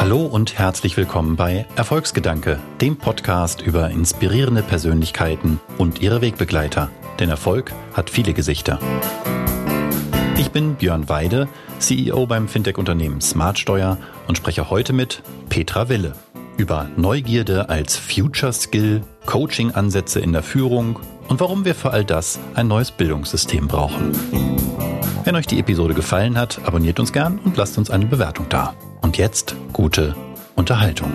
Hallo und herzlich willkommen bei Erfolgsgedanke, dem Podcast über inspirierende Persönlichkeiten und ihre Wegbegleiter. Denn Erfolg hat viele Gesichter. Ich bin Björn Weide, CEO beim Fintech-Unternehmen Smartsteuer und spreche heute mit Petra Wille über Neugierde als Future Skill, Coaching-Ansätze in der Führung und warum wir für all das ein neues Bildungssystem brauchen. Wenn euch die Episode gefallen hat, abonniert uns gern und lasst uns eine Bewertung da. Und jetzt gute Unterhaltung.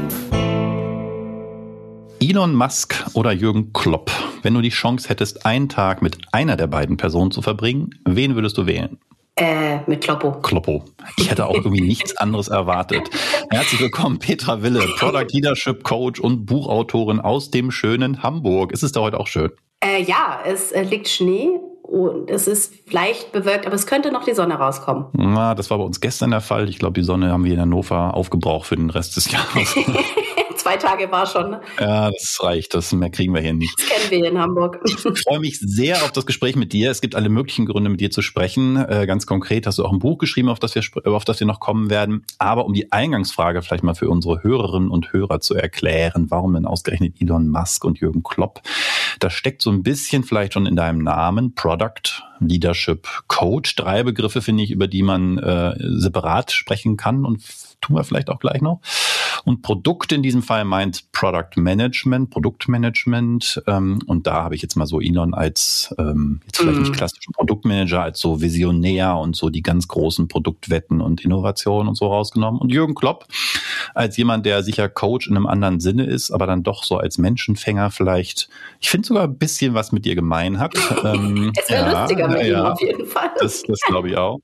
Elon Musk oder Jürgen Klopp, wenn du die Chance hättest, einen Tag mit einer der beiden Personen zu verbringen, wen würdest du wählen? Äh, mit Kloppo. Kloppo. Ich hätte auch irgendwie nichts anderes erwartet. Herzlich willkommen, Petra Wille, Product Leadership Coach und Buchautorin aus dem schönen Hamburg. Ist es da heute auch schön? Äh, ja, es äh, liegt Schnee und es ist leicht bewölkt, aber es könnte noch die Sonne rauskommen. Na, das war bei uns gestern der Fall. Ich glaube, die Sonne haben wir in Hannover aufgebraucht für den Rest des Jahres. Zwei Tage war schon. Ja, das reicht. Das mehr kriegen wir hier nicht. Das kennen wir hier in Hamburg. Ich freue mich sehr auf das Gespräch mit dir. Es gibt alle möglichen Gründe, mit dir zu sprechen. Äh, ganz konkret hast du auch ein Buch geschrieben, auf das wir, auf das wir noch kommen werden. Aber um die Eingangsfrage vielleicht mal für unsere Hörerinnen und Hörer zu erklären, warum denn ausgerechnet Elon Musk und Jürgen Klopp? Das steckt so ein bisschen vielleicht schon in deinem Namen, Product Leadership Coach. Drei Begriffe finde ich, über die man äh, separat sprechen kann und tun wir vielleicht auch gleich noch. Und Produkt in diesem Fall meint Product Management, Produktmanagement. Ähm, und da habe ich jetzt mal so Elon als ähm, jetzt vielleicht mm. nicht klassischen Produktmanager, als so Visionär und so die ganz großen Produktwetten und Innovationen und so rausgenommen. Und Jürgen Klopp als jemand, der sicher Coach in einem anderen Sinne ist, aber dann doch so als Menschenfänger vielleicht, ich finde sogar ein bisschen was mit dir gemein hat. ähm, es wäre ja, lustiger mit ja, ihm auf jeden Fall. Das, das glaube ich auch.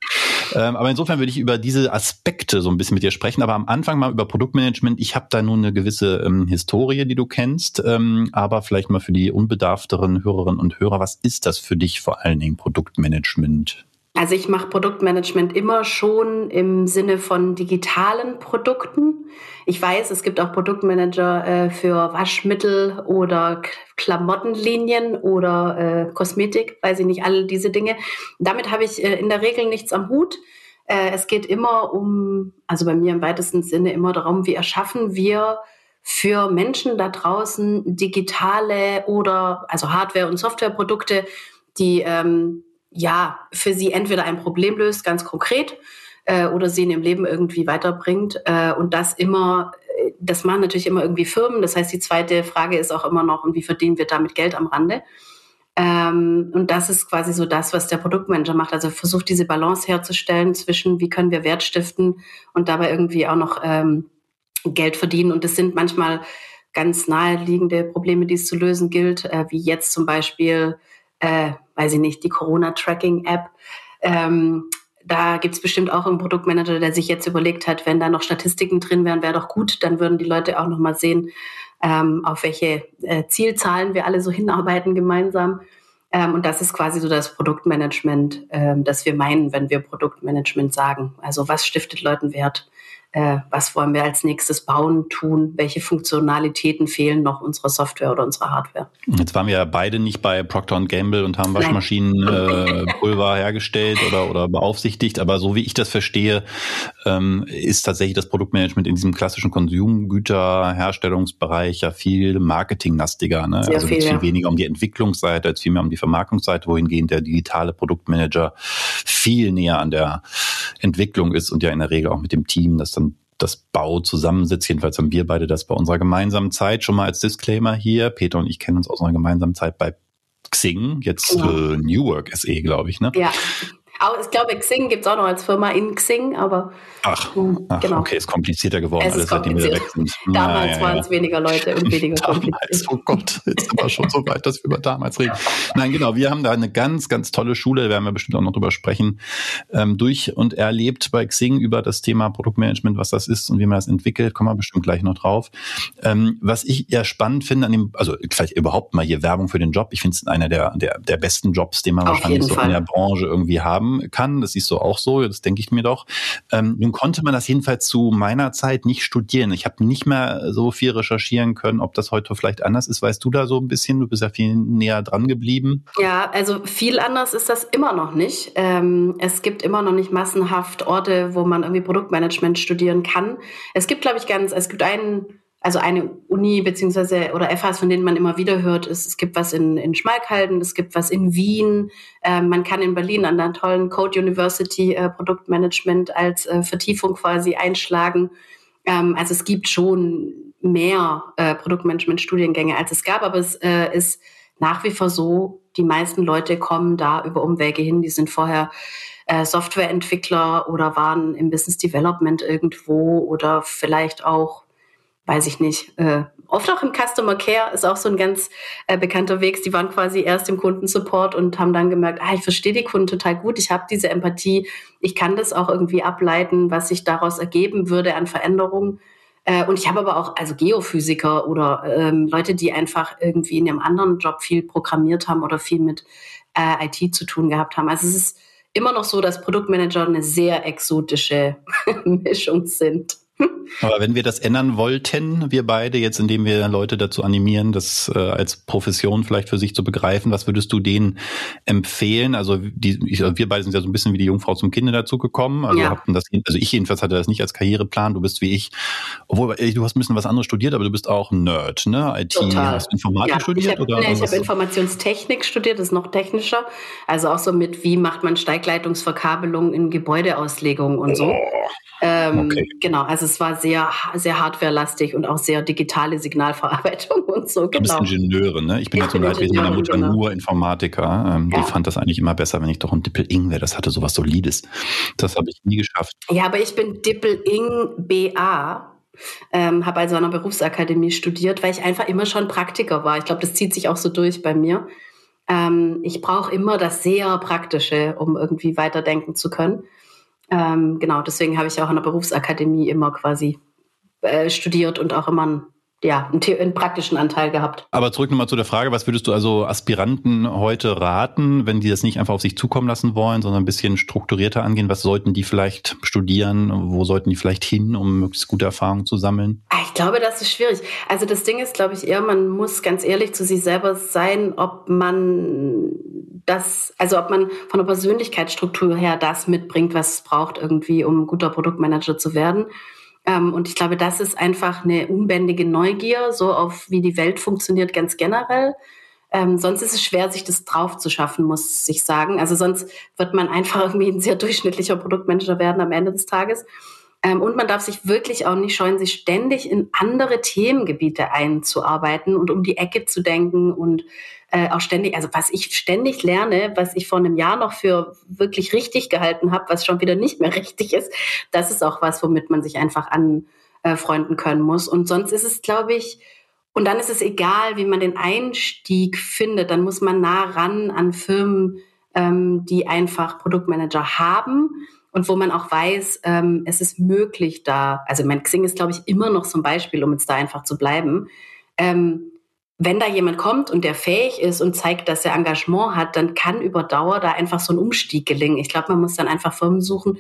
Ähm, aber insofern würde ich über diese Aspekte so ein bisschen mit dir sprechen, aber am Anfang mal über Produktmanagement. Ich habe da nun eine gewisse ähm, Historie, die du kennst, ähm, aber vielleicht mal für die unbedarfteren Hörerinnen und Hörer, was ist das für dich vor allen Dingen Produktmanagement? Also ich mache Produktmanagement immer schon im Sinne von digitalen Produkten. Ich weiß, es gibt auch Produktmanager äh, für Waschmittel oder Klamottenlinien oder äh, Kosmetik, weiß ich nicht, alle diese Dinge. Damit habe ich äh, in der Regel nichts am Hut. Äh, es geht immer um, also bei mir im weitesten Sinne immer darum, wie erschaffen wir für Menschen da draußen digitale oder also Hardware- und Softwareprodukte, die ähm, ja, für sie entweder ein Problem löst, ganz konkret, äh, oder sie in ihrem Leben irgendwie weiterbringt. Äh, und das immer, äh, das machen natürlich immer irgendwie Firmen. Das heißt, die zweite Frage ist auch immer noch, und wie verdienen wir damit Geld am Rande? Ähm, und das ist quasi so das, was der Produktmanager macht. Also versucht diese Balance herzustellen zwischen, wie können wir Wert stiften und dabei irgendwie auch noch ähm, Geld verdienen. Und das sind manchmal ganz naheliegende Probleme, die es zu lösen gilt, äh, wie jetzt zum Beispiel äh, weiß ich nicht, die Corona-Tracking-App. Ähm, da gibt es bestimmt auch einen Produktmanager, der sich jetzt überlegt hat, wenn da noch Statistiken drin wären, wäre doch gut, dann würden die Leute auch noch mal sehen, ähm, auf welche äh, Zielzahlen wir alle so hinarbeiten gemeinsam. Ähm, und das ist quasi so das Produktmanagement, ähm, das wir meinen, wenn wir Produktmanagement sagen. Also was stiftet Leuten Wert? Äh, was wollen wir als nächstes bauen, tun, welche Funktionalitäten fehlen noch unserer Software oder unserer Hardware. Jetzt waren wir ja beide nicht bei Procter Gamble und haben Waschmaschinenpulver äh, hergestellt oder, oder beaufsichtigt, aber so wie ich das verstehe, ähm, ist tatsächlich das Produktmanagement in diesem klassischen Konsumgüterherstellungsbereich ja viel marketinglastiger. Ne? Sehr also viel, viel ja. weniger um die Entwicklungsseite als vielmehr um die Vermarktungsseite, wohingehend der digitale Produktmanager viel näher an der Entwicklung ist und ja in der Regel auch mit dem Team, das dann das Bau zusammensitzt. Jedenfalls haben wir beide das bei unserer gemeinsamen Zeit schon mal als Disclaimer hier. Peter und ich kennen uns aus unserer gemeinsamen Zeit bei Xing, jetzt genau. äh, New Work SE, glaube ich, ne? Ja. Auch, ich glaube, Xing gibt es auch noch als Firma in Xing, aber. Ach, hm, ach genau. okay, ist komplizierter geworden, es alles seitdem wir weg sind. Damals ja, waren es weniger Leute und weniger damals, Oh Gott, jetzt sind wir schon so weit, dass wir über damals reden. Nein, genau, wir haben da eine ganz, ganz tolle Schule, da werden wir bestimmt auch noch drüber sprechen, ähm, durch und erlebt bei Xing über das Thema Produktmanagement, was das ist und wie man das entwickelt, kommen wir bestimmt gleich noch drauf. Ähm, was ich eher spannend finde an dem, also vielleicht überhaupt mal hier Werbung für den Job, ich finde es einer der, der, der besten Jobs, den man Auf wahrscheinlich so Fall. in der Branche irgendwie haben kommen kann. Das siehst du auch so, das denke ich mir doch. Ähm, nun konnte man das jedenfalls zu meiner Zeit nicht studieren. Ich habe nicht mehr so viel recherchieren können, ob das heute vielleicht anders ist. Weißt du da so ein bisschen? Du bist ja viel näher dran geblieben. Ja, also viel anders ist das immer noch nicht. Ähm, es gibt immer noch nicht massenhaft Orte, wo man irgendwie Produktmanagement studieren kann. Es gibt, glaube ich, ganz, es gibt einen also eine Uni beziehungsweise oder FHs, von denen man immer wieder hört, ist, es gibt was in, in Schmalkalden, es gibt was in Wien, ähm, man kann in Berlin an der tollen Code University äh, Produktmanagement als äh, Vertiefung quasi einschlagen. Ähm, also es gibt schon mehr äh, Produktmanagement-Studiengänge, als es gab, aber es äh, ist nach wie vor so, die meisten Leute kommen da über Umwege hin, die sind vorher äh, Softwareentwickler oder waren im Business Development irgendwo oder vielleicht auch weiß ich nicht, äh, oft auch im Customer Care ist auch so ein ganz äh, bekannter Weg. Die waren quasi erst im Kundensupport und haben dann gemerkt, ah, ich verstehe die Kunden total gut, ich habe diese Empathie, ich kann das auch irgendwie ableiten, was sich daraus ergeben würde an Veränderungen. Äh, und ich habe aber auch also Geophysiker oder ähm, Leute, die einfach irgendwie in einem anderen Job viel programmiert haben oder viel mit äh, IT zu tun gehabt haben. Also es ist immer noch so, dass Produktmanager eine sehr exotische Mischung sind. Aber wenn wir das ändern wollten, wir beide, jetzt indem wir Leute dazu animieren, das äh, als Profession vielleicht für sich zu begreifen, was würdest du denen empfehlen? Also die, ich, wir beide sind ja so ein bisschen wie die Jungfrau zum Kinde dazu gekommen. Also, ja. das, also ich jedenfalls hatte das nicht als Karriereplan. Du bist wie ich, obwohl du hast ein bisschen was anderes studiert, aber du bist auch Nerd, ne? IT, Total. hast du Informatik ja, studiert? Ich habe nee, hab Informationstechnik studiert, das ist noch technischer. Also auch so mit, wie macht man Steigleitungsverkabelung in Gebäudeauslegung und so. Oh. Ähm, okay. Genau, also es war sehr, sehr hardwarelastig und auch sehr digitale Signalverarbeitung und so. Genau. Du bist Ingenieurin, ne? Ich bin ich ja zum mit meiner Mutter genau. nur Informatiker. Ähm, ja. Die fand das eigentlich immer besser, wenn ich doch ein Dippel-Ing wäre. Das hatte sowas Solides. Das habe ich nie geschafft. Ja, aber ich bin Dippel-Ing BA. Ähm, habe also an einer Berufsakademie studiert, weil ich einfach immer schon Praktiker war. Ich glaube, das zieht sich auch so durch bei mir. Ähm, ich brauche immer das sehr Praktische, um irgendwie weiterdenken zu können. Ähm, genau, deswegen habe ich auch an der Berufsakademie immer quasi äh, studiert und auch immer einen, ja, einen, einen, praktischen Anteil gehabt. Aber zurück nochmal zu der Frage, was würdest du also Aspiranten heute raten, wenn die das nicht einfach auf sich zukommen lassen wollen, sondern ein bisschen strukturierter angehen? Was sollten die vielleicht studieren? Wo sollten die vielleicht hin, um möglichst gute Erfahrungen zu sammeln? Ah, ich glaube, das ist schwierig. Also das Ding ist, glaube ich, eher, man muss ganz ehrlich zu sich selber sein, ob man das, also ob man von der Persönlichkeitsstruktur her das mitbringt, was es braucht irgendwie, um guter Produktmanager zu werden. Ähm, und ich glaube, das ist einfach eine unbändige Neugier, so auf wie die Welt funktioniert ganz generell. Ähm, sonst ist es schwer, sich das drauf zu schaffen, muss ich sagen. Also sonst wird man einfach irgendwie ein sehr durchschnittlicher Produktmanager werden am Ende des Tages. Ähm, und man darf sich wirklich auch nicht scheuen, sich ständig in andere Themengebiete einzuarbeiten und um die Ecke zu denken und äh, auch ständig, also was ich ständig lerne, was ich vor einem Jahr noch für wirklich richtig gehalten habe, was schon wieder nicht mehr richtig ist, das ist auch was, womit man sich einfach anfreunden können muss. Und sonst ist es, glaube ich, und dann ist es egal, wie man den Einstieg findet, dann muss man nah ran an Firmen, ähm, die einfach Produktmanager haben und wo man auch weiß, ähm, es ist möglich da, also mein Xing ist, glaube ich, immer noch so ein Beispiel, um jetzt da einfach zu bleiben. Ähm, wenn da jemand kommt und der fähig ist und zeigt, dass er Engagement hat, dann kann über Dauer da einfach so ein Umstieg gelingen. Ich glaube, man muss dann einfach Firmen suchen,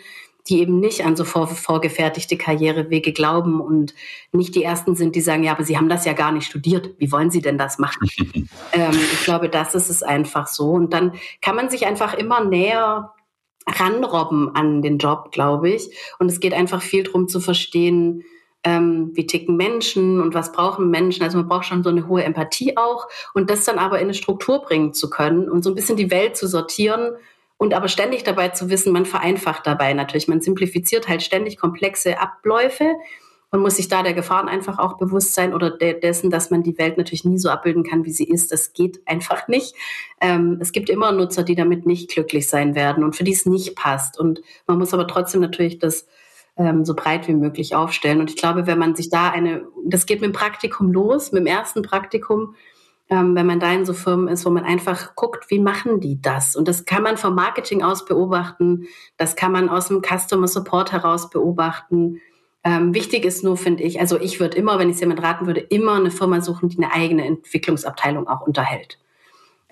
die eben nicht an so vor, vorgefertigte Karrierewege glauben und nicht die ersten sind, die sagen, ja, aber Sie haben das ja gar nicht studiert. Wie wollen Sie denn das machen? ähm, ich glaube, das ist es einfach so. Und dann kann man sich einfach immer näher ranrobben an den Job, glaube ich. Und es geht einfach viel darum zu verstehen, ähm, wie ticken Menschen und was brauchen Menschen. Also man braucht schon so eine hohe Empathie auch und das dann aber in eine Struktur bringen zu können und so ein bisschen die Welt zu sortieren und aber ständig dabei zu wissen, man vereinfacht dabei natürlich. Man simplifiziert halt ständig komplexe Abläufe und muss sich da der Gefahren einfach auch bewusst sein oder de dessen, dass man die Welt natürlich nie so abbilden kann, wie sie ist. Das geht einfach nicht. Ähm, es gibt immer Nutzer, die damit nicht glücklich sein werden und für die es nicht passt. Und man muss aber trotzdem natürlich das ähm, so breit wie möglich aufstellen. Und ich glaube, wenn man sich da eine, das geht mit dem Praktikum los, mit dem ersten Praktikum, ähm, wenn man da in so Firmen ist, wo man einfach guckt, wie machen die das? Und das kann man vom Marketing aus beobachten, das kann man aus dem Customer Support heraus beobachten ähm, wichtig ist nur, finde ich, also ich würde immer, wenn ich es jemand raten würde, immer eine Firma suchen, die eine eigene Entwicklungsabteilung auch unterhält.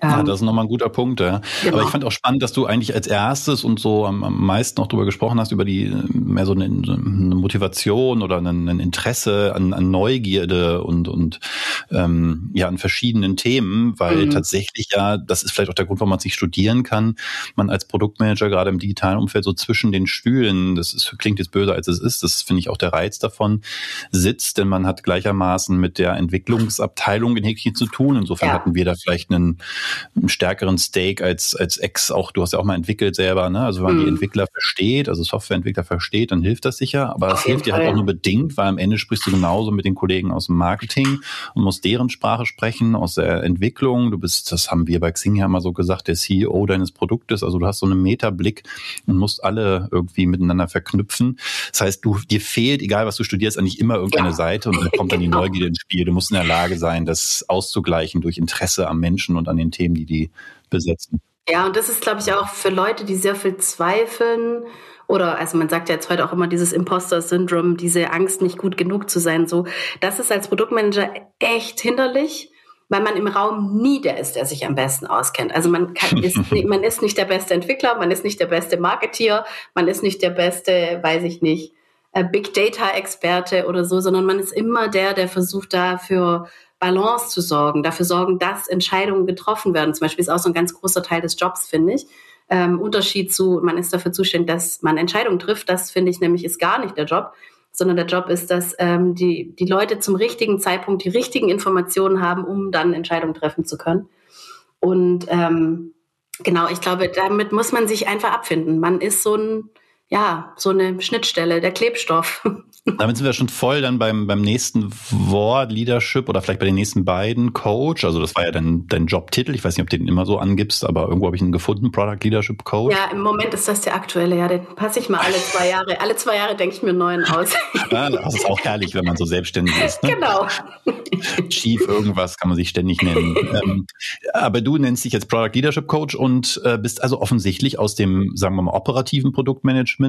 Ja, ähm, das ist nochmal ein guter Punkt. Ja. Genau. Aber ich fand auch spannend, dass du eigentlich als erstes und so am, am meisten auch darüber gesprochen hast, über die mehr so eine, eine Motivation oder ein, ein Interesse an, an, Neugierde und, und ähm, ja an verschiedenen Themen, weil mhm. tatsächlich ja, das ist vielleicht auch der Grund, warum man sich studieren kann, man als Produktmanager gerade im digitalen Umfeld so zwischen den Stühlen, das ist, klingt jetzt böser als es ist, das finde ich auch der Reiz davon, sitzt, denn man hat gleichermaßen mit der Entwicklungsabteilung in Häkchen zu tun. Insofern ja. hatten wir da vielleicht einen einen stärkeren Stake als, als Ex auch, du hast ja auch mal entwickelt selber, ne? Also wenn man mhm. die Entwickler versteht, also Softwareentwickler versteht, dann hilft das sicher. Aber das hilft dir halt auch nur bedingt, weil am Ende sprichst du genauso mit den Kollegen aus dem Marketing und musst deren Sprache sprechen, aus der Entwicklung. Du bist, das haben wir bei Xing ja mal so gesagt, der CEO deines Produktes. Also du hast so einen Metablick und musst alle irgendwie miteinander verknüpfen. Das heißt, du, dir fehlt, egal was du studierst, eigentlich immer irgendeine ja. Seite und dann kommt dann die genau. Neugierde ins Spiel. Du musst in der Lage sein, das auszugleichen durch Interesse am Menschen und an den Themen, die die besetzen. Ja, und das ist, glaube ich, auch für Leute, die sehr viel zweifeln oder, also man sagt ja jetzt heute auch immer dieses Imposter-Syndrom, diese Angst, nicht gut genug zu sein, so. Das ist als Produktmanager echt hinderlich, weil man im Raum nie der ist, der sich am besten auskennt. Also man kann, ist, man ist nicht der beste Entwickler, man ist nicht der beste Marketeer, man ist nicht der beste, weiß ich nicht, äh, Big Data Experte oder so, sondern man ist immer der, der versucht dafür Balance zu sorgen, dafür sorgen, dass Entscheidungen getroffen werden. Zum Beispiel ist auch so ein ganz großer Teil des Jobs, finde ich. Ähm, Unterschied zu, man ist dafür zuständig, dass man Entscheidungen trifft. Das finde ich nämlich ist gar nicht der Job, sondern der Job ist, dass ähm, die, die Leute zum richtigen Zeitpunkt die richtigen Informationen haben, um dann Entscheidungen treffen zu können. Und ähm, genau, ich glaube, damit muss man sich einfach abfinden. Man ist so ein, ja, so eine Schnittstelle, der Klebstoff. Damit sind wir schon voll dann beim, beim nächsten Wort, Leadership oder vielleicht bei den nächsten beiden Coach. Also das war ja dein, dein Jobtitel. Ich weiß nicht, ob du den immer so angibst, aber irgendwo habe ich ihn gefunden, Product Leadership Coach. Ja, im Moment ist das der aktuelle, ja. Den passe ich mal alle zwei Jahre. Alle zwei Jahre denke ich mir einen neuen aus. ja, das ist auch herrlich, wenn man so selbstständig ist. Ne? Genau. Chief irgendwas kann man sich ständig nennen. ähm, aber du nennst dich jetzt Product Leadership Coach und äh, bist also offensichtlich aus dem, sagen wir mal, operativen Produktmanagement,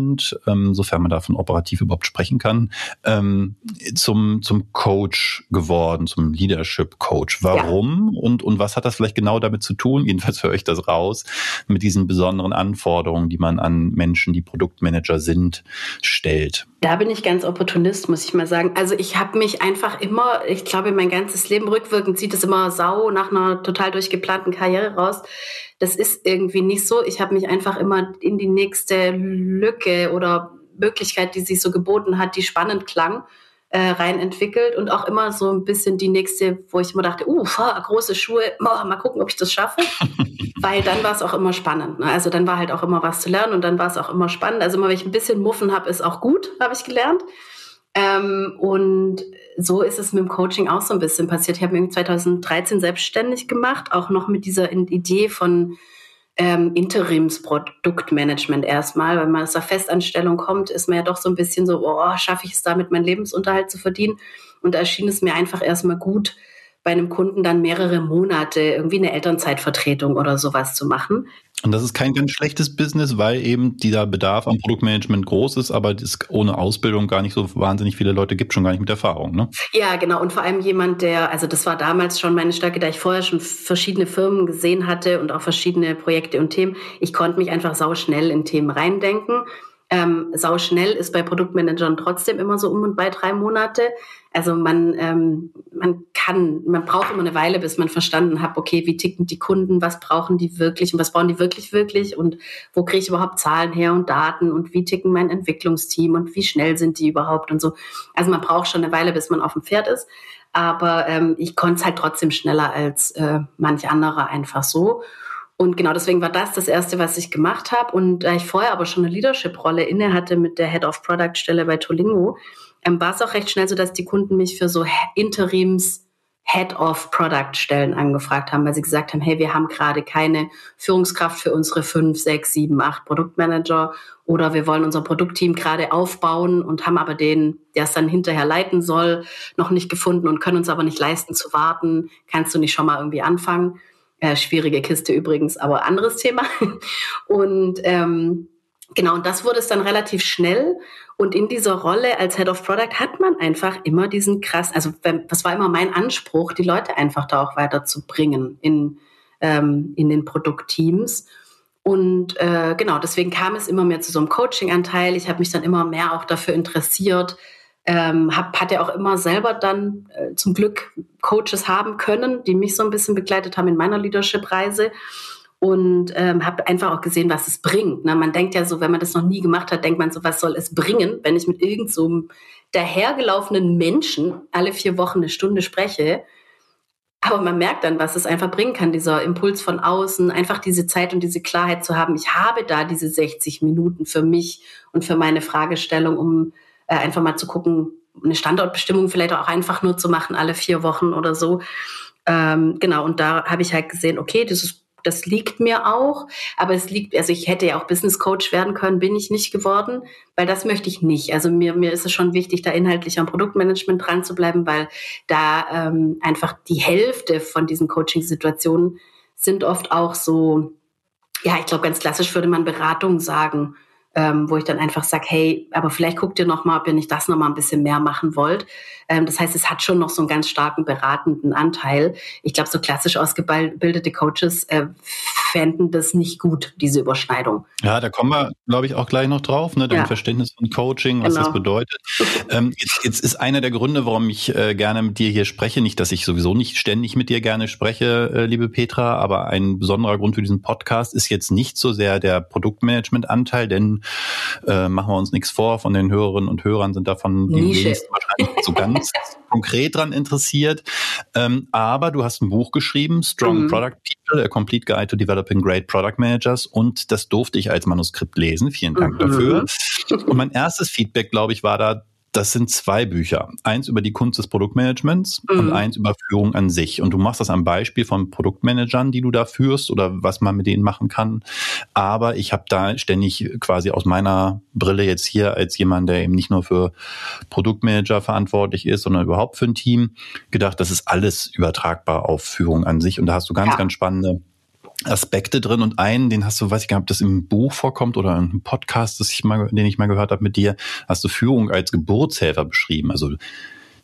ähm, sofern man davon operativ überhaupt sprechen kann, ähm, zum, zum Coach geworden, zum Leadership Coach. Warum ja. und, und was hat das vielleicht genau damit zu tun? Jedenfalls höre ich das raus, mit diesen besonderen Anforderungen, die man an Menschen, die Produktmanager sind, stellt. Da bin ich ganz Opportunist, muss ich mal sagen. Also ich habe mich einfach immer, ich glaube, mein ganzes Leben rückwirkend sieht es immer sau nach einer total durchgeplanten Karriere raus. Das ist irgendwie nicht so. Ich habe mich einfach immer in die nächste Lücke oder Möglichkeit, die sich so geboten hat, die spannend klang, äh, rein entwickelt und auch immer so ein bisschen die nächste, wo ich immer dachte, uh, große Schuhe, oh, mal gucken, ob ich das schaffe. Weil dann war es auch immer spannend. Ne? Also dann war halt auch immer was zu lernen und dann war es auch immer spannend. Also immer, wenn ich ein bisschen Muffen habe, ist auch gut, habe ich gelernt. Ähm, und so ist es mit dem Coaching auch so ein bisschen passiert. Ich habe mich 2013 selbstständig gemacht, auch noch mit dieser Idee von ähm, Interimsproduktmanagement erstmal. Wenn man aus der Festanstellung kommt, ist man ja doch so ein bisschen so, oh, schaffe ich es damit, meinen Lebensunterhalt zu verdienen? Und da erschien es mir einfach erstmal gut, bei einem Kunden dann mehrere Monate irgendwie eine Elternzeitvertretung oder sowas zu machen. Und das ist kein ganz schlechtes Business, weil eben dieser Bedarf am Produktmanagement groß ist, aber es ohne Ausbildung gar nicht so wahnsinnig viele Leute gibt, schon gar nicht mit Erfahrung. Ne? Ja, genau. Und vor allem jemand, der, also das war damals schon meine Stärke, da ich vorher schon verschiedene Firmen gesehen hatte und auch verschiedene Projekte und Themen. Ich konnte mich einfach sau schnell in Themen reindenken ähm, sau schnell ist bei Produktmanagern trotzdem immer so um und bei drei Monate. Also man, ähm, man kann, man braucht immer eine Weile, bis man verstanden hat, okay, wie ticken die Kunden, was brauchen die wirklich und was brauchen die wirklich wirklich und wo kriege ich überhaupt Zahlen her und Daten und wie ticken mein Entwicklungsteam und wie schnell sind die überhaupt und so. Also man braucht schon eine Weile, bis man auf dem Pferd ist. Aber ähm, ich konnte es halt trotzdem schneller als äh, manch anderer einfach so. Und genau deswegen war das das Erste, was ich gemacht habe. Und da ich vorher aber schon eine Leadership-Rolle inne hatte mit der Head of Product-Stelle bei Tolingo, ähm, war es auch recht schnell so, dass die Kunden mich für so Interims Head of Product Stellen angefragt haben, weil sie gesagt haben, hey, wir haben gerade keine Führungskraft für unsere fünf, sechs, sieben, acht Produktmanager oder wir wollen unser Produktteam gerade aufbauen und haben aber den, der es dann hinterher leiten soll, noch nicht gefunden und können uns aber nicht leisten zu warten. Kannst du nicht schon mal irgendwie anfangen? Äh, schwierige Kiste übrigens, aber anderes Thema. Und ähm, genau, und das wurde es dann relativ schnell. Und in dieser Rolle als Head of Product hat man einfach immer diesen krass, also das war immer mein Anspruch, die Leute einfach da auch weiterzubringen in ähm, in den Produktteams. Und äh, genau, deswegen kam es immer mehr zu so einem Coaching-Anteil. Ich habe mich dann immer mehr auch dafür interessiert, ähm, hab, hatte auch immer selber dann äh, zum Glück Coaches haben können, die mich so ein bisschen begleitet haben in meiner Leadership-Reise und ähm, habe einfach auch gesehen, was es bringt. Ne? Man denkt ja so, wenn man das noch nie gemacht hat, denkt man so, was soll es bringen, wenn ich mit irgend so dahergelaufenen Menschen alle vier Wochen eine Stunde spreche. Aber man merkt dann, was es einfach bringen kann, dieser Impuls von außen, einfach diese Zeit und diese Klarheit zu haben. Ich habe da diese 60 Minuten für mich und für meine Fragestellung, um äh, einfach mal zu gucken, eine Standortbestimmung vielleicht auch einfach nur zu machen, alle vier Wochen oder so. Ähm, genau, und da habe ich halt gesehen, okay, das ist das liegt mir auch, aber es liegt, also ich hätte ja auch Business Coach werden können, bin ich nicht geworden, weil das möchte ich nicht. Also mir, mir ist es schon wichtig, da inhaltlich am Produktmanagement dran zu bleiben, weil da ähm, einfach die Hälfte von diesen Coaching-Situationen sind oft auch so, ja, ich glaube, ganz klassisch würde man Beratung sagen ähm, wo ich dann einfach sage, hey, aber vielleicht guckt ihr noch mal, ob ihr nicht das noch mal ein bisschen mehr machen wollt. Ähm, das heißt, es hat schon noch so einen ganz starken beratenden Anteil. Ich glaube, so klassisch ausgebildete Coaches äh, fänden das nicht gut, diese Überschneidung. Ja, da kommen wir, glaube ich, auch gleich noch drauf, ne, dein ja. Verständnis von Coaching, was genau. das bedeutet. ähm, jetzt, jetzt, ist einer der Gründe, warum ich äh, gerne mit dir hier spreche, nicht, dass ich sowieso nicht ständig mit dir gerne spreche, äh, liebe Petra, aber ein besonderer Grund für diesen Podcast ist jetzt nicht so sehr der Produktmanagement-Anteil, denn äh, machen wir uns nichts vor, von den Hörerinnen und Hörern sind davon die wenigsten wahrscheinlich so ganz konkret dran interessiert. Ähm, aber du hast ein Buch geschrieben, Strong mhm. Product People, A Complete Guide to Developing Great Product Managers und das durfte ich als Manuskript lesen. Vielen Dank mhm. dafür. Und mein erstes Feedback, glaube ich, war da, das sind zwei Bücher. Eins über die Kunst des Produktmanagements mhm. und eins über Führung an sich. Und du machst das am Beispiel von Produktmanagern, die du da führst oder was man mit denen machen kann. Aber ich habe da ständig quasi aus meiner Brille jetzt hier als jemand, der eben nicht nur für Produktmanager verantwortlich ist, sondern überhaupt für ein Team, gedacht, das ist alles übertragbar auf Führung an sich. Und da hast du ganz, ja. ganz spannende Aspekte drin und einen, den hast du, weiß ich gar nicht, ob das im Buch vorkommt oder im Podcast, das ich mal, den ich mal gehört habe mit dir, hast du Führung als Geburtshelfer beschrieben. Also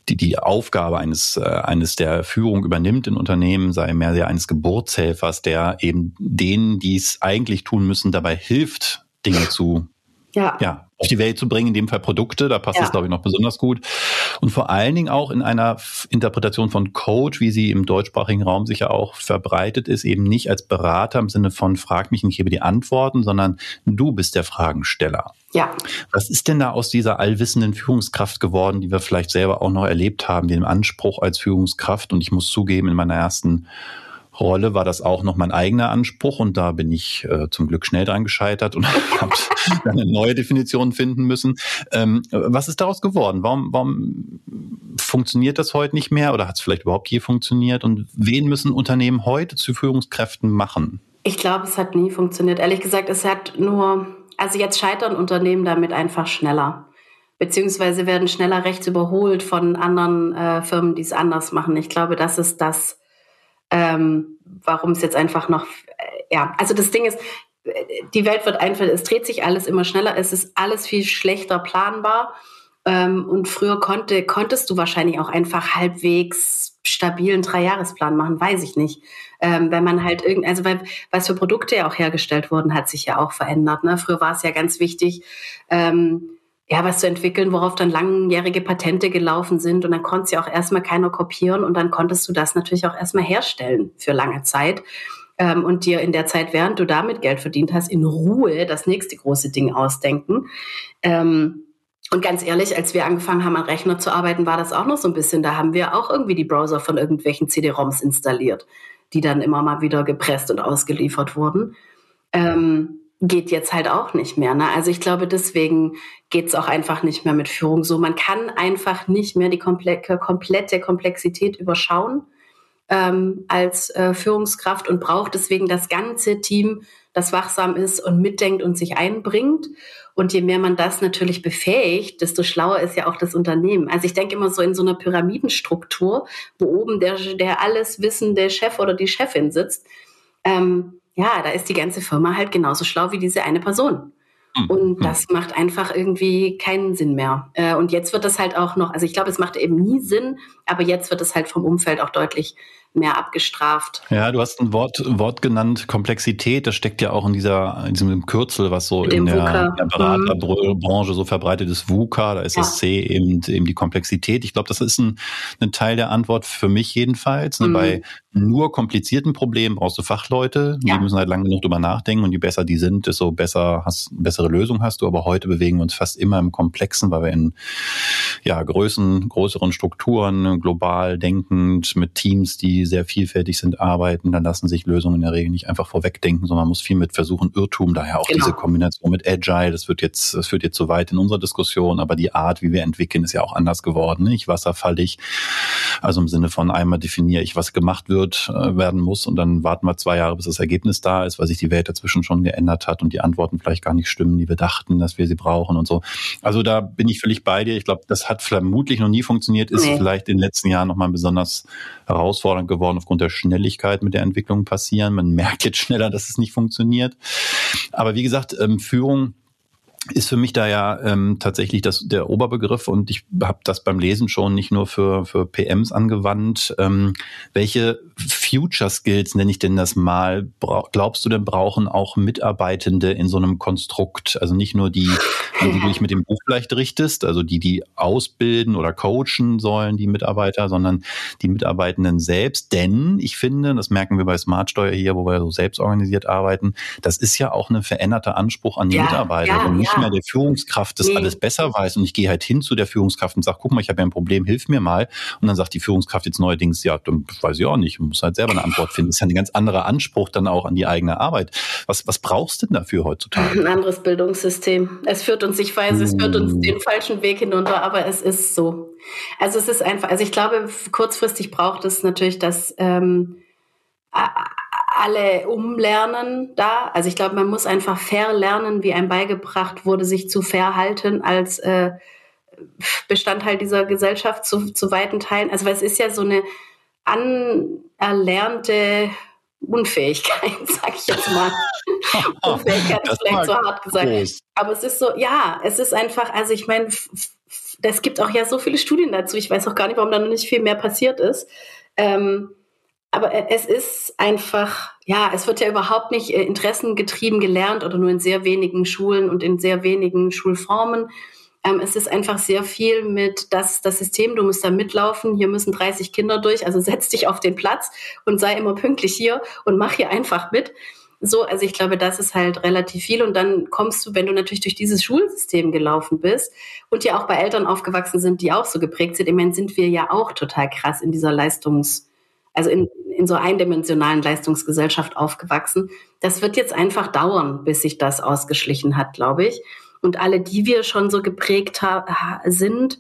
die, die Aufgabe eines, äh, eines, der Führung übernimmt in Unternehmen, sei mehr der eines Geburtshelfers, der eben denen, die es eigentlich tun müssen, dabei hilft, Dinge zu ja. ja auf die Welt zu bringen, in dem Fall Produkte, da passt es, glaube ich, noch besonders gut. Und vor allen Dingen auch in einer Interpretation von Code, wie sie im deutschsprachigen Raum sicher auch verbreitet ist, eben nicht als Berater im Sinne von frag mich und ich gebe die Antworten, sondern du bist der Fragensteller. Ja. Was ist denn da aus dieser allwissenden Führungskraft geworden, die wir vielleicht selber auch noch erlebt haben, dem Anspruch als Führungskraft? Und ich muss zugeben, in meiner ersten Rolle war das auch noch mein eigener Anspruch und da bin ich äh, zum Glück schnell dran gescheitert und habe eine neue Definition finden müssen. Ähm, was ist daraus geworden? Warum, warum funktioniert das heute nicht mehr oder hat es vielleicht überhaupt je funktioniert? Und wen müssen Unternehmen heute zu Führungskräften machen? Ich glaube, es hat nie funktioniert. Ehrlich gesagt, es hat nur, also jetzt scheitern Unternehmen damit einfach schneller beziehungsweise werden schneller rechts überholt von anderen äh, Firmen, die es anders machen. Ich glaube, das ist das, ähm, warum es jetzt einfach noch, äh, ja, also das Ding ist, die Welt wird einfach, es dreht sich alles immer schneller, es ist alles viel schlechter planbar. Ähm, und früher konnte, konntest du wahrscheinlich auch einfach halbwegs stabilen Dreijahresplan machen, weiß ich nicht. Ähm, wenn man halt irgend, also weil, was für Produkte ja auch hergestellt wurden, hat sich ja auch verändert. Ne? Früher war es ja ganz wichtig, ähm, ja, was zu entwickeln, worauf dann langjährige Patente gelaufen sind. Und dann konnte es ja auch erstmal keiner kopieren und dann konntest du das natürlich auch erstmal herstellen für lange Zeit. Ähm, und dir in der Zeit, während du damit Geld verdient hast, in Ruhe das nächste große Ding ausdenken. Ähm, und ganz ehrlich, als wir angefangen haben, an Rechner zu arbeiten, war das auch noch so ein bisschen. Da haben wir auch irgendwie die Browser von irgendwelchen CD-ROMs installiert, die dann immer mal wieder gepresst und ausgeliefert wurden. Ähm, geht jetzt halt auch nicht mehr. Ne? Also ich glaube, deswegen geht es auch einfach nicht mehr mit Führung so. Man kann einfach nicht mehr die komple komplette Komplexität überschauen ähm, als äh, Führungskraft und braucht deswegen das ganze Team, das wachsam ist und mitdenkt und sich einbringt. Und je mehr man das natürlich befähigt, desto schlauer ist ja auch das Unternehmen. Also ich denke immer so in so einer Pyramidenstruktur, wo oben der, der alles wissende Chef oder die Chefin sitzt. Ähm, ja, da ist die ganze Firma halt genauso schlau wie diese eine Person. Hm, und hm. das macht einfach irgendwie keinen Sinn mehr. Äh, und jetzt wird das halt auch noch, also ich glaube, es macht eben nie Sinn, aber jetzt wird es halt vom Umfeld auch deutlich mehr abgestraft. Ja, du hast ein Wort, Wort genannt, Komplexität. Das steckt ja auch in dieser, in diesem Kürzel, was so in der, der, Beraterbranche so verbreitet ist, VUCA, da ist ja. das C eben, eben die Komplexität. Ich glaube, das ist ein, ein Teil der Antwort für mich jedenfalls. Ne? Mhm. Bei nur komplizierten Problemen brauchst du Fachleute, die müssen halt lange genug drüber nachdenken und je besser die sind, desto besser hast, bessere Lösung hast du. Aber heute bewegen wir uns fast immer im Komplexen, weil wir in ja, Größen, größeren Strukturen, global denkend, mit Teams, die sehr vielfältig sind, arbeiten. Dann lassen sich Lösungen in der Regel nicht einfach vorwegdenken, sondern man muss viel mit versuchen, Irrtum, daher auch genau. diese Kombination mit Agile, das wird jetzt, das führt jetzt zu weit in unserer Diskussion, aber die Art, wie wir entwickeln, ist ja auch anders geworden. Nicht wasserfallig, also im Sinne von einmal definiere ich, was gemacht wird, äh, werden muss und dann warten wir zwei Jahre, bis das Ergebnis da ist, weil sich die Welt dazwischen schon geändert hat und die Antworten vielleicht gar nicht stimmen, die wir dachten, dass wir sie brauchen und so. Also da bin ich völlig bei dir. Ich glaube, das hat vermutlich noch nie funktioniert, ist nee. vielleicht in den letzten Jahren nochmal besonders herausfordernd geworden aufgrund der Schnelligkeit, mit der Entwicklung passieren. Man merkt jetzt schneller, dass es nicht funktioniert. Aber wie gesagt, ähm, Führung ist für mich da ja ähm, tatsächlich das, der Oberbegriff und ich habe das beim Lesen schon nicht nur für, für PMs angewandt. Ähm, welche Future Skills nenne ich denn das mal? glaubst du denn brauchen auch Mitarbeitende in so einem Konstrukt? Also nicht nur die, an die du dich mit dem Buch vielleicht richtest, also die, die ausbilden oder coachen sollen, die Mitarbeiter, sondern die Mitarbeitenden selbst. Denn ich finde, das merken wir bei Smartsteuer hier, wo wir so selbst organisiert arbeiten, das ist ja auch ein veränderter Anspruch an die ja, Mitarbeiter. Ja, und nicht ja. mehr der Führungskraft das nee. alles besser weiß und ich gehe halt hin zu der Führungskraft und sage, guck mal, ich habe ja ein Problem, hilf mir mal. Und dann sagt die Führungskraft jetzt neuerdings, ja, dann weiß ich auch nicht, muss halt selber eine Antwort finden. Das ist ja ein ganz anderer Anspruch dann auch an die eigene Arbeit. Was, was brauchst du denn dafür heutzutage? Ein anderes Bildungssystem. Es führt uns, ich weiß, es führt uns uh. den falschen Weg hinunter, aber es ist so. Also es ist einfach, also ich glaube, kurzfristig braucht es natürlich das ähm, alle umlernen da. Also ich glaube, man muss einfach fair lernen, wie einem beigebracht wurde, sich zu verhalten als äh, Bestandteil dieser Gesellschaft zu, zu weiten Teilen. Also weil es ist ja so eine anerlernte Unfähigkeit, sag ich jetzt mal. Unfähigkeit ist vielleicht so hart gesagt. Groß. Aber es ist so, ja, es ist einfach, also ich meine, es gibt auch ja so viele Studien dazu. Ich weiß auch gar nicht, warum da noch nicht viel mehr passiert ist. Ähm, aber es ist einfach, ja, es wird ja überhaupt nicht äh, interessengetrieben gelernt oder nur in sehr wenigen Schulen und in sehr wenigen Schulformen. Ähm, es ist einfach sehr viel mit das, das System, du musst da mitlaufen, hier müssen 30 Kinder durch, also setz dich auf den Platz und sei immer pünktlich hier und mach hier einfach mit. So, also ich glaube, das ist halt relativ viel. Und dann kommst du, wenn du natürlich durch dieses Schulsystem gelaufen bist und ja auch bei Eltern aufgewachsen sind, die auch so geprägt sind, ich meine, sind wir ja auch total krass in dieser Leistungs- also in, in so eindimensionalen Leistungsgesellschaft aufgewachsen. Das wird jetzt einfach dauern, bis sich das ausgeschlichen hat, glaube ich. Und alle, die wir schon so geprägt sind,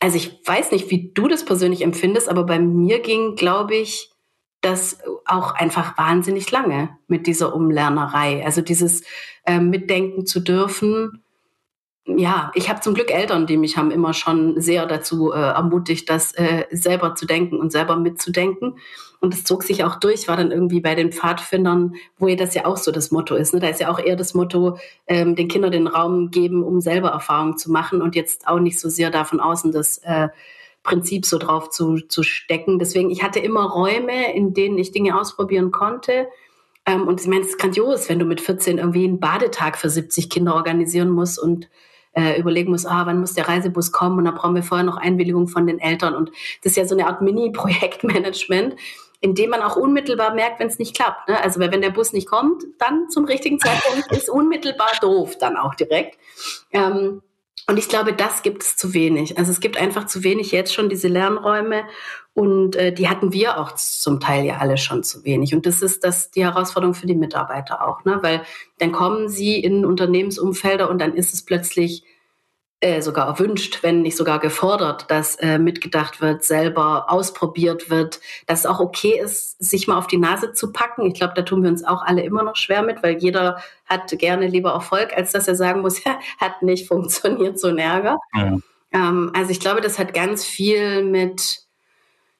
also ich weiß nicht, wie du das persönlich empfindest, aber bei mir ging, glaube ich, das auch einfach wahnsinnig lange mit dieser Umlernerei. Also dieses äh, Mitdenken zu dürfen, ja, ich habe zum Glück Eltern, die mich haben immer schon sehr dazu äh, ermutigt, das äh, selber zu denken und selber mitzudenken. Und das zog sich auch durch, war dann irgendwie bei den Pfadfindern, wo ja das ja auch so das Motto ist. Ne? Da ist ja auch eher das Motto, ähm, den Kindern den Raum geben, um selber Erfahrungen zu machen und jetzt auch nicht so sehr davon außen das äh, Prinzip so drauf zu, zu stecken. Deswegen, ich hatte immer Räume, in denen ich Dinge ausprobieren konnte. Ähm, und ich meine, es ist grandios, wenn du mit 14 irgendwie einen Badetag für 70 Kinder organisieren musst und äh, überlegen muss, ah, wann muss der Reisebus kommen und dann brauchen wir vorher noch Einwilligung von den Eltern. Und das ist ja so eine Art Mini-Projektmanagement, in dem man auch unmittelbar merkt, wenn es nicht klappt. Ne? Also wenn der Bus nicht kommt, dann zum richtigen Zeitpunkt ist unmittelbar doof dann auch direkt. Ähm, und ich glaube, das gibt es zu wenig. Also es gibt einfach zu wenig jetzt schon diese Lernräume und äh, die hatten wir auch zum Teil ja alle schon zu wenig. Und das ist das die Herausforderung für die Mitarbeiter auch, ne? Weil dann kommen sie in Unternehmensumfelder und dann ist es plötzlich äh, sogar erwünscht, wenn nicht sogar gefordert, dass äh, mitgedacht wird, selber ausprobiert wird, dass es auch okay ist, sich mal auf die Nase zu packen. Ich glaube, da tun wir uns auch alle immer noch schwer mit, weil jeder hat gerne lieber Erfolg, als dass er sagen muss, ja, hat nicht funktioniert, so ein Ärger. Ja. Ähm, also ich glaube, das hat ganz viel mit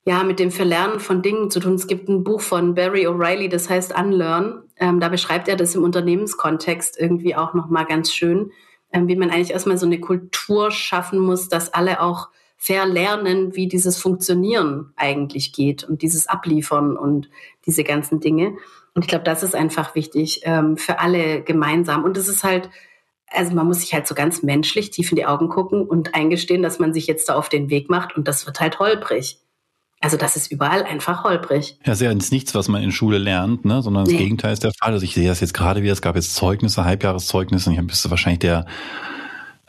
ja, mit dem Verlernen von Dingen zu tun. Es gibt ein Buch von Barry O'Reilly, das heißt Unlearn. Ähm, da beschreibt er das im Unternehmenskontext irgendwie auch nochmal ganz schön, wie man eigentlich erstmal so eine Kultur schaffen muss, dass alle auch verlernen, wie dieses Funktionieren eigentlich geht und dieses Abliefern und diese ganzen Dinge. Und ich glaube, das ist einfach wichtig ähm, für alle gemeinsam. Und es ist halt, also man muss sich halt so ganz menschlich tief in die Augen gucken und eingestehen, dass man sich jetzt da auf den Weg macht und das wird halt holprig. Also das ist überall einfach holprig. Ja, ist ja nichts, was man in Schule lernt, ne? sondern das nee. Gegenteil ist der Fall. Also ich sehe das jetzt gerade wieder, es gab jetzt Zeugnisse, Halbjahreszeugnisse und ich habe wahrscheinlich der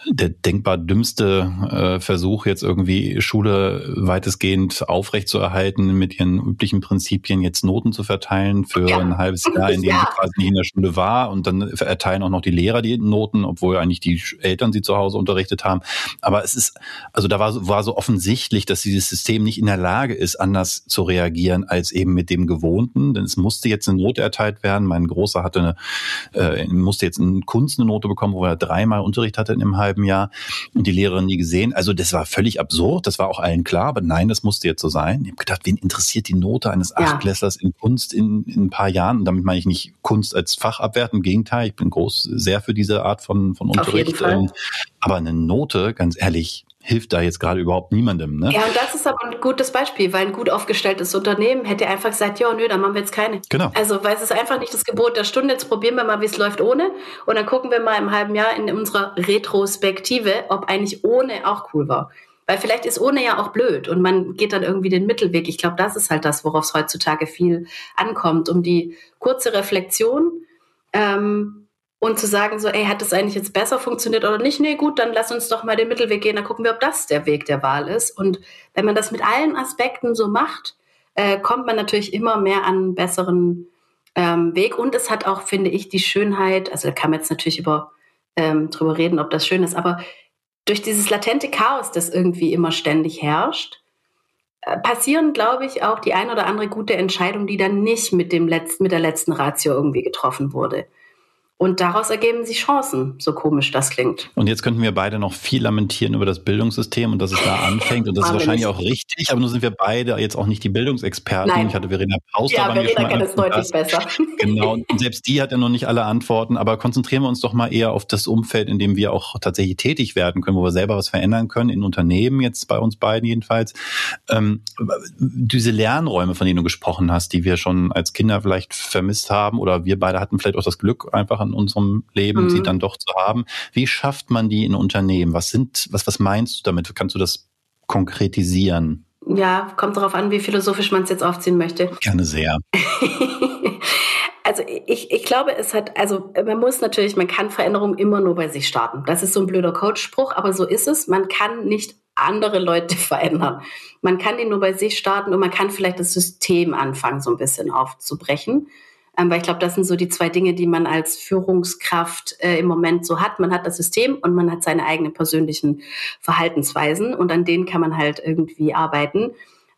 der denkbar dümmste äh, Versuch, jetzt irgendwie Schule weitestgehend aufrechtzuerhalten, mit ihren üblichen Prinzipien jetzt Noten zu verteilen für ja. ein halbes Jahr, in dem ja. sie quasi nicht in der Schule war. Und dann erteilen auch noch die Lehrer die Noten, obwohl eigentlich die Eltern sie zu Hause unterrichtet haben. Aber es ist, also da war, war so offensichtlich, dass dieses System nicht in der Lage ist, anders zu reagieren als eben mit dem Gewohnten. Denn es musste jetzt eine Note erteilt werden. Mein Großer hatte eine, äh, musste jetzt in Kunst eine Note bekommen, wo er dreimal Unterricht hatte in einem halben halben Jahr und die Lehrerin nie gesehen. Also das war völlig absurd, das war auch allen klar, aber nein, das musste jetzt so sein. Ich habe gedacht, wen interessiert die Note eines. Achtklässlers in Kunst in, in ein paar Jahren? Und damit meine ich nicht Kunst als Fach abwerten, im Gegenteil, ich bin groß sehr für diese Art von, von Unterricht. Ähm, aber eine Note, ganz ehrlich, hilft da jetzt gerade überhaupt niemandem. Ne? Ja, und das ist aber ein gutes Beispiel, weil ein gut aufgestelltes Unternehmen hätte einfach gesagt, ja, nö, dann machen wir jetzt keine. Genau. Also, weil es ist einfach nicht das Gebot der Stunde. Jetzt probieren wir mal, wie es läuft ohne. Und dann gucken wir mal im halben Jahr in unserer Retrospektive, ob eigentlich ohne auch cool war. Weil vielleicht ist ohne ja auch blöd und man geht dann irgendwie den Mittelweg. Ich glaube, das ist halt das, worauf es heutzutage viel ankommt, um die kurze Reflexion. Ähm, und zu sagen, so, ey, hat das eigentlich jetzt besser funktioniert oder nicht? Nee, gut, dann lass uns doch mal den Mittelweg gehen, dann gucken wir, ob das der Weg der Wahl ist. Und wenn man das mit allen Aspekten so macht, äh, kommt man natürlich immer mehr an einen besseren ähm, Weg. Und es hat auch, finde ich, die Schönheit, also da kann man jetzt natürlich über, ähm, drüber reden, ob das schön ist, aber durch dieses latente Chaos, das irgendwie immer ständig herrscht, äh, passieren, glaube ich, auch die ein oder andere gute Entscheidung, die dann nicht mit, dem letzten, mit der letzten Ratio irgendwie getroffen wurde. Und daraus ergeben sich Chancen, so komisch das klingt. Und jetzt könnten wir beide noch viel lamentieren über das Bildungssystem und dass es da anfängt. Und das ist wahrscheinlich auch richtig, aber nun sind wir beide jetzt auch nicht die Bildungsexperten. Nein. Ich hatte Verena Paus ja, Verena kennt es deutlich besser. Genau, und selbst die hat ja noch nicht alle Antworten. Aber konzentrieren wir uns doch mal eher auf das Umfeld, in dem wir auch tatsächlich tätig werden können, wo wir selber was verändern können, in Unternehmen, jetzt bei uns beiden jedenfalls. Ähm, diese Lernräume, von denen du gesprochen hast, die wir schon als Kinder vielleicht vermisst haben, oder wir beide hatten vielleicht auch das Glück, einfach in unserem Leben, mhm. sie dann doch zu haben. Wie schafft man die in Unternehmen? Was sind, was, was meinst du damit? Kannst du das konkretisieren? Ja, kommt darauf an, wie philosophisch man es jetzt aufziehen möchte. Gerne sehr. also ich, ich glaube, es hat, also man muss natürlich, man kann Veränderungen immer nur bei sich starten. Das ist so ein blöder Coach-Spruch, aber so ist es. Man kann nicht andere Leute verändern. Man kann die nur bei sich starten und man kann vielleicht das System anfangen, so ein bisschen aufzubrechen. Ähm, weil ich glaube, das sind so die zwei Dinge, die man als Führungskraft äh, im Moment so hat. Man hat das System und man hat seine eigenen persönlichen Verhaltensweisen und an denen kann man halt irgendwie arbeiten,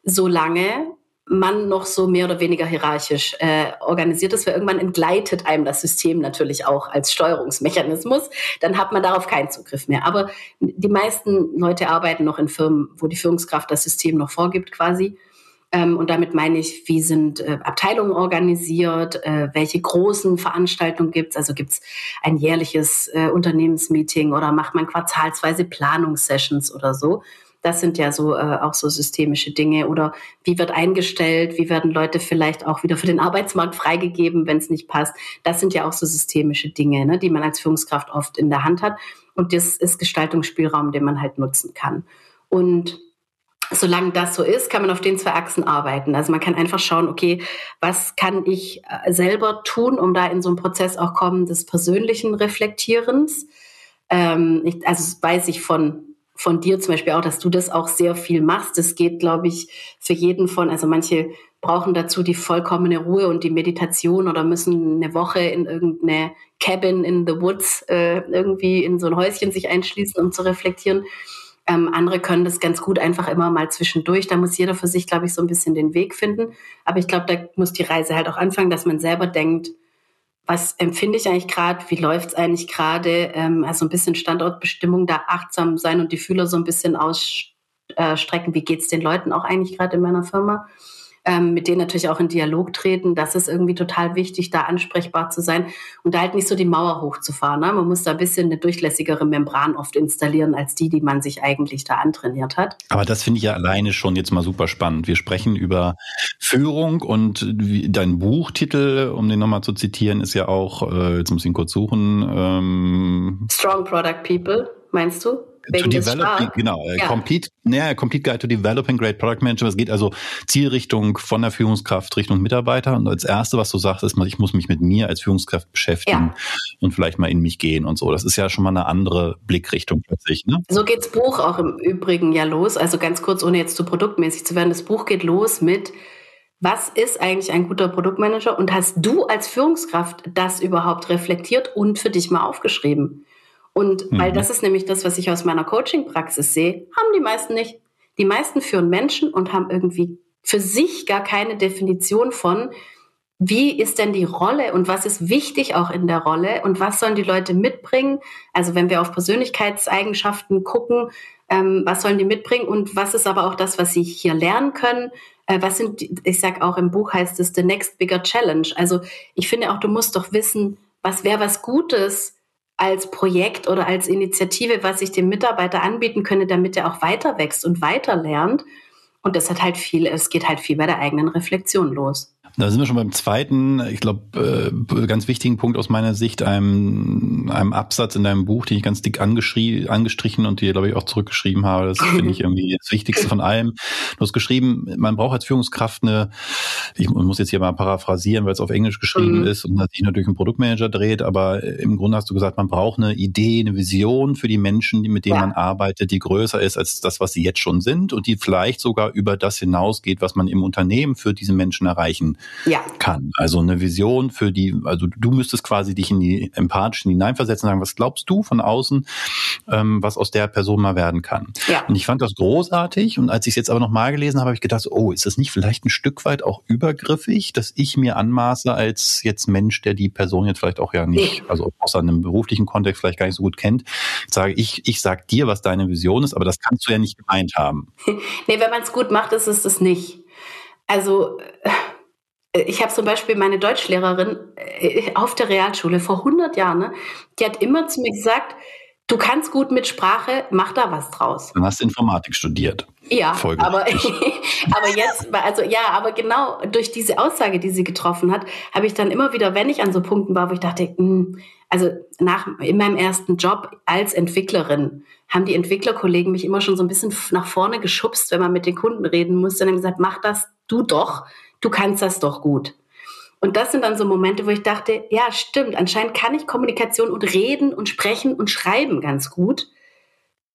solange man noch so mehr oder weniger hierarchisch äh, organisiert ist, weil irgendwann entgleitet einem das System natürlich auch als Steuerungsmechanismus. Dann hat man darauf keinen Zugriff mehr. Aber die meisten Leute arbeiten noch in Firmen, wo die Führungskraft das System noch vorgibt quasi. Ähm, und damit meine ich, wie sind äh, Abteilungen organisiert, äh, welche großen Veranstaltungen gibt's? Also gibt's ein jährliches äh, Unternehmensmeeting oder macht man quartalsweise Planungssessions oder so? Das sind ja so äh, auch so systemische Dinge. Oder wie wird eingestellt? Wie werden Leute vielleicht auch wieder für den Arbeitsmarkt freigegeben, wenn es nicht passt? Das sind ja auch so systemische Dinge, ne, die man als Führungskraft oft in der Hand hat. Und das ist Gestaltungsspielraum, den man halt nutzen kann. Und solange das so ist, kann man auf den zwei Achsen arbeiten. Also man kann einfach schauen, okay, was kann ich äh, selber tun, um da in so einen Prozess auch kommen des persönlichen Reflektierens. Ähm, ich, also weiß ich von von dir zum Beispiel auch, dass du das auch sehr viel machst. Das geht, glaube ich, für jeden von, also manche brauchen dazu die vollkommene Ruhe und die Meditation oder müssen eine Woche in irgendeine Cabin in the Woods äh, irgendwie in so ein Häuschen sich einschließen, um zu reflektieren. Ähm, andere können das ganz gut einfach immer mal zwischendurch. Da muss jeder für sich, glaube ich, so ein bisschen den Weg finden. Aber ich glaube, da muss die Reise halt auch anfangen, dass man selber denkt, was empfinde ich eigentlich gerade, wie läuft es eigentlich gerade, ähm, also ein bisschen Standortbestimmung, da achtsam sein und die Fühler so ein bisschen ausstrecken, wie geht es den Leuten auch eigentlich gerade in meiner Firma. Ähm, mit denen natürlich auch in Dialog treten. Das ist irgendwie total wichtig, da ansprechbar zu sein und da halt nicht so die Mauer hochzufahren. Ne? Man muss da ein bisschen eine durchlässigere Membran oft installieren als die, die man sich eigentlich da antrainiert hat. Aber das finde ich ja alleine schon jetzt mal super spannend. Wir sprechen über Führung und dein Buchtitel, um den nochmal zu zitieren, ist ja auch, äh, jetzt muss ich ihn kurz suchen. Ähm Strong Product People, meinst du? To developing, genau, äh, ja. complete, naja, complete Guide to Developing Great Product Management. Es geht also Zielrichtung von der Führungskraft Richtung Mitarbeiter. Und als erste, was du sagst, ist, ich muss mich mit mir als Führungskraft beschäftigen ja. und vielleicht mal in mich gehen und so. Das ist ja schon mal eine andere Blickrichtung plötzlich. Ne? So geht's Buch auch im Übrigen ja los. Also ganz kurz, ohne jetzt zu produktmäßig zu werden. Das Buch geht los mit was ist eigentlich ein guter Produktmanager und hast du als Führungskraft das überhaupt reflektiert und für dich mal aufgeschrieben? Und mhm. weil das ist nämlich das, was ich aus meiner Coaching-Praxis sehe, haben die meisten nicht. Die meisten führen Menschen und haben irgendwie für sich gar keine Definition von, wie ist denn die Rolle und was ist wichtig auch in der Rolle und was sollen die Leute mitbringen? Also wenn wir auf Persönlichkeitseigenschaften gucken, ähm, was sollen die mitbringen und was ist aber auch das, was sie hier lernen können? Äh, was sind, ich sag auch im Buch heißt es The Next Bigger Challenge. Also ich finde auch, du musst doch wissen, was wäre was Gutes, als Projekt oder als Initiative, was ich dem Mitarbeiter anbieten könne, damit er auch weiter wächst und weiter lernt. Und das hat halt viel, es geht halt viel bei der eigenen Reflexion los. Da sind wir schon beim zweiten, ich glaube, äh, ganz wichtigen Punkt aus meiner Sicht, einem, einem Absatz in deinem Buch, den ich ganz dick angestrichen und dir, glaube ich, auch zurückgeschrieben habe. Das finde ich irgendwie das Wichtigste von allem. Du hast geschrieben, man braucht als Führungskraft eine, ich muss jetzt hier mal paraphrasieren, weil es auf Englisch geschrieben mhm. ist und sich natürlich ein Produktmanager dreht, aber im Grunde hast du gesagt, man braucht eine Idee, eine Vision für die Menschen, mit denen ja. man arbeitet, die größer ist als das, was sie jetzt schon sind und die vielleicht sogar über das hinausgeht, was man im Unternehmen für diese Menschen erreichen ja. kann. Also eine Vision für die, also du müsstest quasi dich in die empathischen hineinversetzen und sagen, was glaubst du von außen, ähm, was aus der Person mal werden kann. Ja. Und ich fand das großartig und als ich es jetzt aber nochmal gelesen habe, habe ich gedacht, oh, ist das nicht vielleicht ein Stück weit auch übergriffig, dass ich mir anmaße als jetzt Mensch, der die Person jetzt vielleicht auch ja nicht, also außer einem beruflichen Kontext vielleicht gar nicht so gut kennt, sage ich, ich sag dir, was deine Vision ist, aber das kannst du ja nicht gemeint haben. nee, wenn man es gut macht, ist es das nicht. Also äh, ich habe zum Beispiel meine Deutschlehrerin äh, auf der Realschule vor 100 Jahren, ne, die hat immer zu mir gesagt, du kannst gut mit Sprache, mach da was draus. Dann hast du Informatik studiert. Ja, aber, aber jetzt, also ja, aber genau durch diese Aussage, die sie getroffen hat, habe ich dann immer wieder, wenn ich an so Punkten war, wo ich dachte, mh, hm, also nach in meinem ersten Job als Entwicklerin haben die Entwicklerkollegen mich immer schon so ein bisschen nach vorne geschubst, wenn man mit den Kunden reden muss, dann haben gesagt, mach das du doch du kannst das doch gut. Und das sind dann so Momente, wo ich dachte, ja, stimmt, anscheinend kann ich Kommunikation und reden und sprechen und schreiben ganz gut.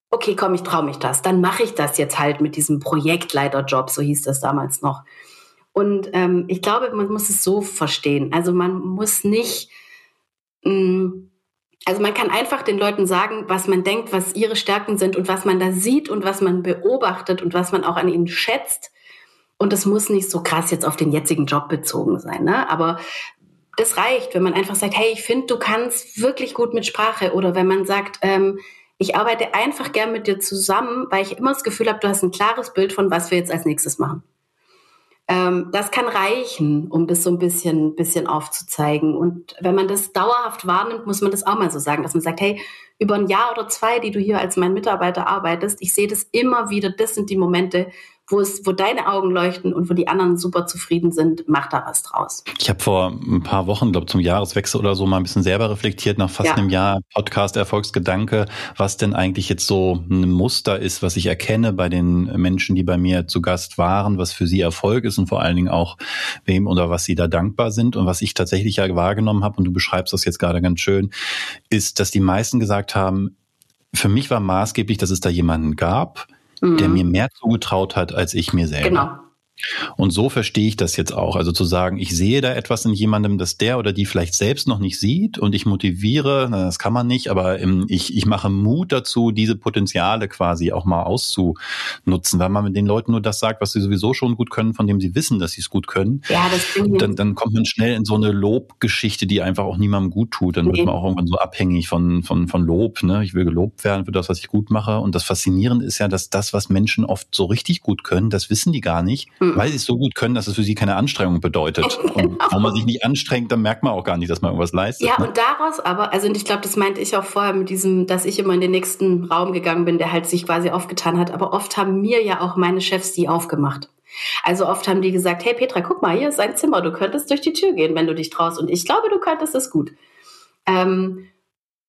Okay, komm, ich traue mich das. Dann mache ich das jetzt halt mit diesem Projektleiterjob, so hieß das damals noch. Und ähm, ich glaube, man muss es so verstehen. Also man muss nicht, mh, mm, also man kann einfach den Leuten sagen, was man denkt, was ihre Stärken sind und was man da sieht und was man beobachtet und was man auch an ihnen schätzt. Und es muss nicht so krass jetzt auf den jetzigen Job bezogen sein, ne? Aber das reicht, wenn man einfach sagt, hey, ich finde, du kannst wirklich gut mit Sprache. Oder wenn man sagt, ähm, ich arbeite einfach gern mit dir zusammen, weil ich immer das Gefühl habe, du hast ein klares Bild von, was wir jetzt als nächstes machen. Ähm, das kann reichen, um das so ein bisschen, bisschen aufzuzeigen. Und wenn man das dauerhaft wahrnimmt, muss man das auch mal so sagen, dass man sagt, hey, über ein Jahr oder zwei, die du hier als mein Mitarbeiter arbeitest, ich sehe das immer wieder, das sind die Momente, wo es, wo deine Augen leuchten und wo die anderen super zufrieden sind, mach da was draus. Ich habe vor ein paar Wochen, glaube zum Jahreswechsel oder so mal ein bisschen selber reflektiert nach fast ja. einem Jahr Podcast Erfolgsgedanke, was denn eigentlich jetzt so ein Muster ist, was ich erkenne bei den Menschen, die bei mir zu Gast waren, was für sie Erfolg ist und vor allen Dingen auch wem oder was sie da dankbar sind und was ich tatsächlich ja wahrgenommen habe und du beschreibst das jetzt gerade ganz schön, ist, dass die meisten gesagt haben, für mich war maßgeblich, dass es da jemanden gab, mhm. der mir mehr zugetraut hat als ich mir selber. Genau. Und so verstehe ich das jetzt auch. Also zu sagen, ich sehe da etwas in jemandem, das der oder die vielleicht selbst noch nicht sieht und ich motiviere, das kann man nicht, aber ich, ich mache Mut dazu, diese Potenziale quasi auch mal auszunutzen, weil man mit den Leuten nur das sagt, was sie sowieso schon gut können, von dem sie wissen, dass sie es gut können. Ja, das dann, dann kommt man schnell in so eine Lobgeschichte, die einfach auch niemandem gut tut. Dann wird man auch irgendwann so abhängig von, von, von Lob. Ne? Ich will gelobt werden für das, was ich gut mache. Und das Faszinierende ist ja, dass das, was Menschen oft so richtig gut können, das wissen die gar nicht. Mhm Mhm. Weil sie es so gut können, dass es für sie keine Anstrengung bedeutet. genau. Und wenn man sich nicht anstrengt, dann merkt man auch gar nicht, dass man irgendwas leistet. Ja, ne? und daraus aber, also ich glaube, das meinte ich auch vorher mit diesem, dass ich immer in den nächsten Raum gegangen bin, der halt sich quasi aufgetan hat. Aber oft haben mir ja auch meine Chefs die aufgemacht. Also oft haben die gesagt, hey Petra, guck mal, hier ist ein Zimmer, du könntest durch die Tür gehen, wenn du dich traust. Und ich glaube, du könntest es gut. Ähm,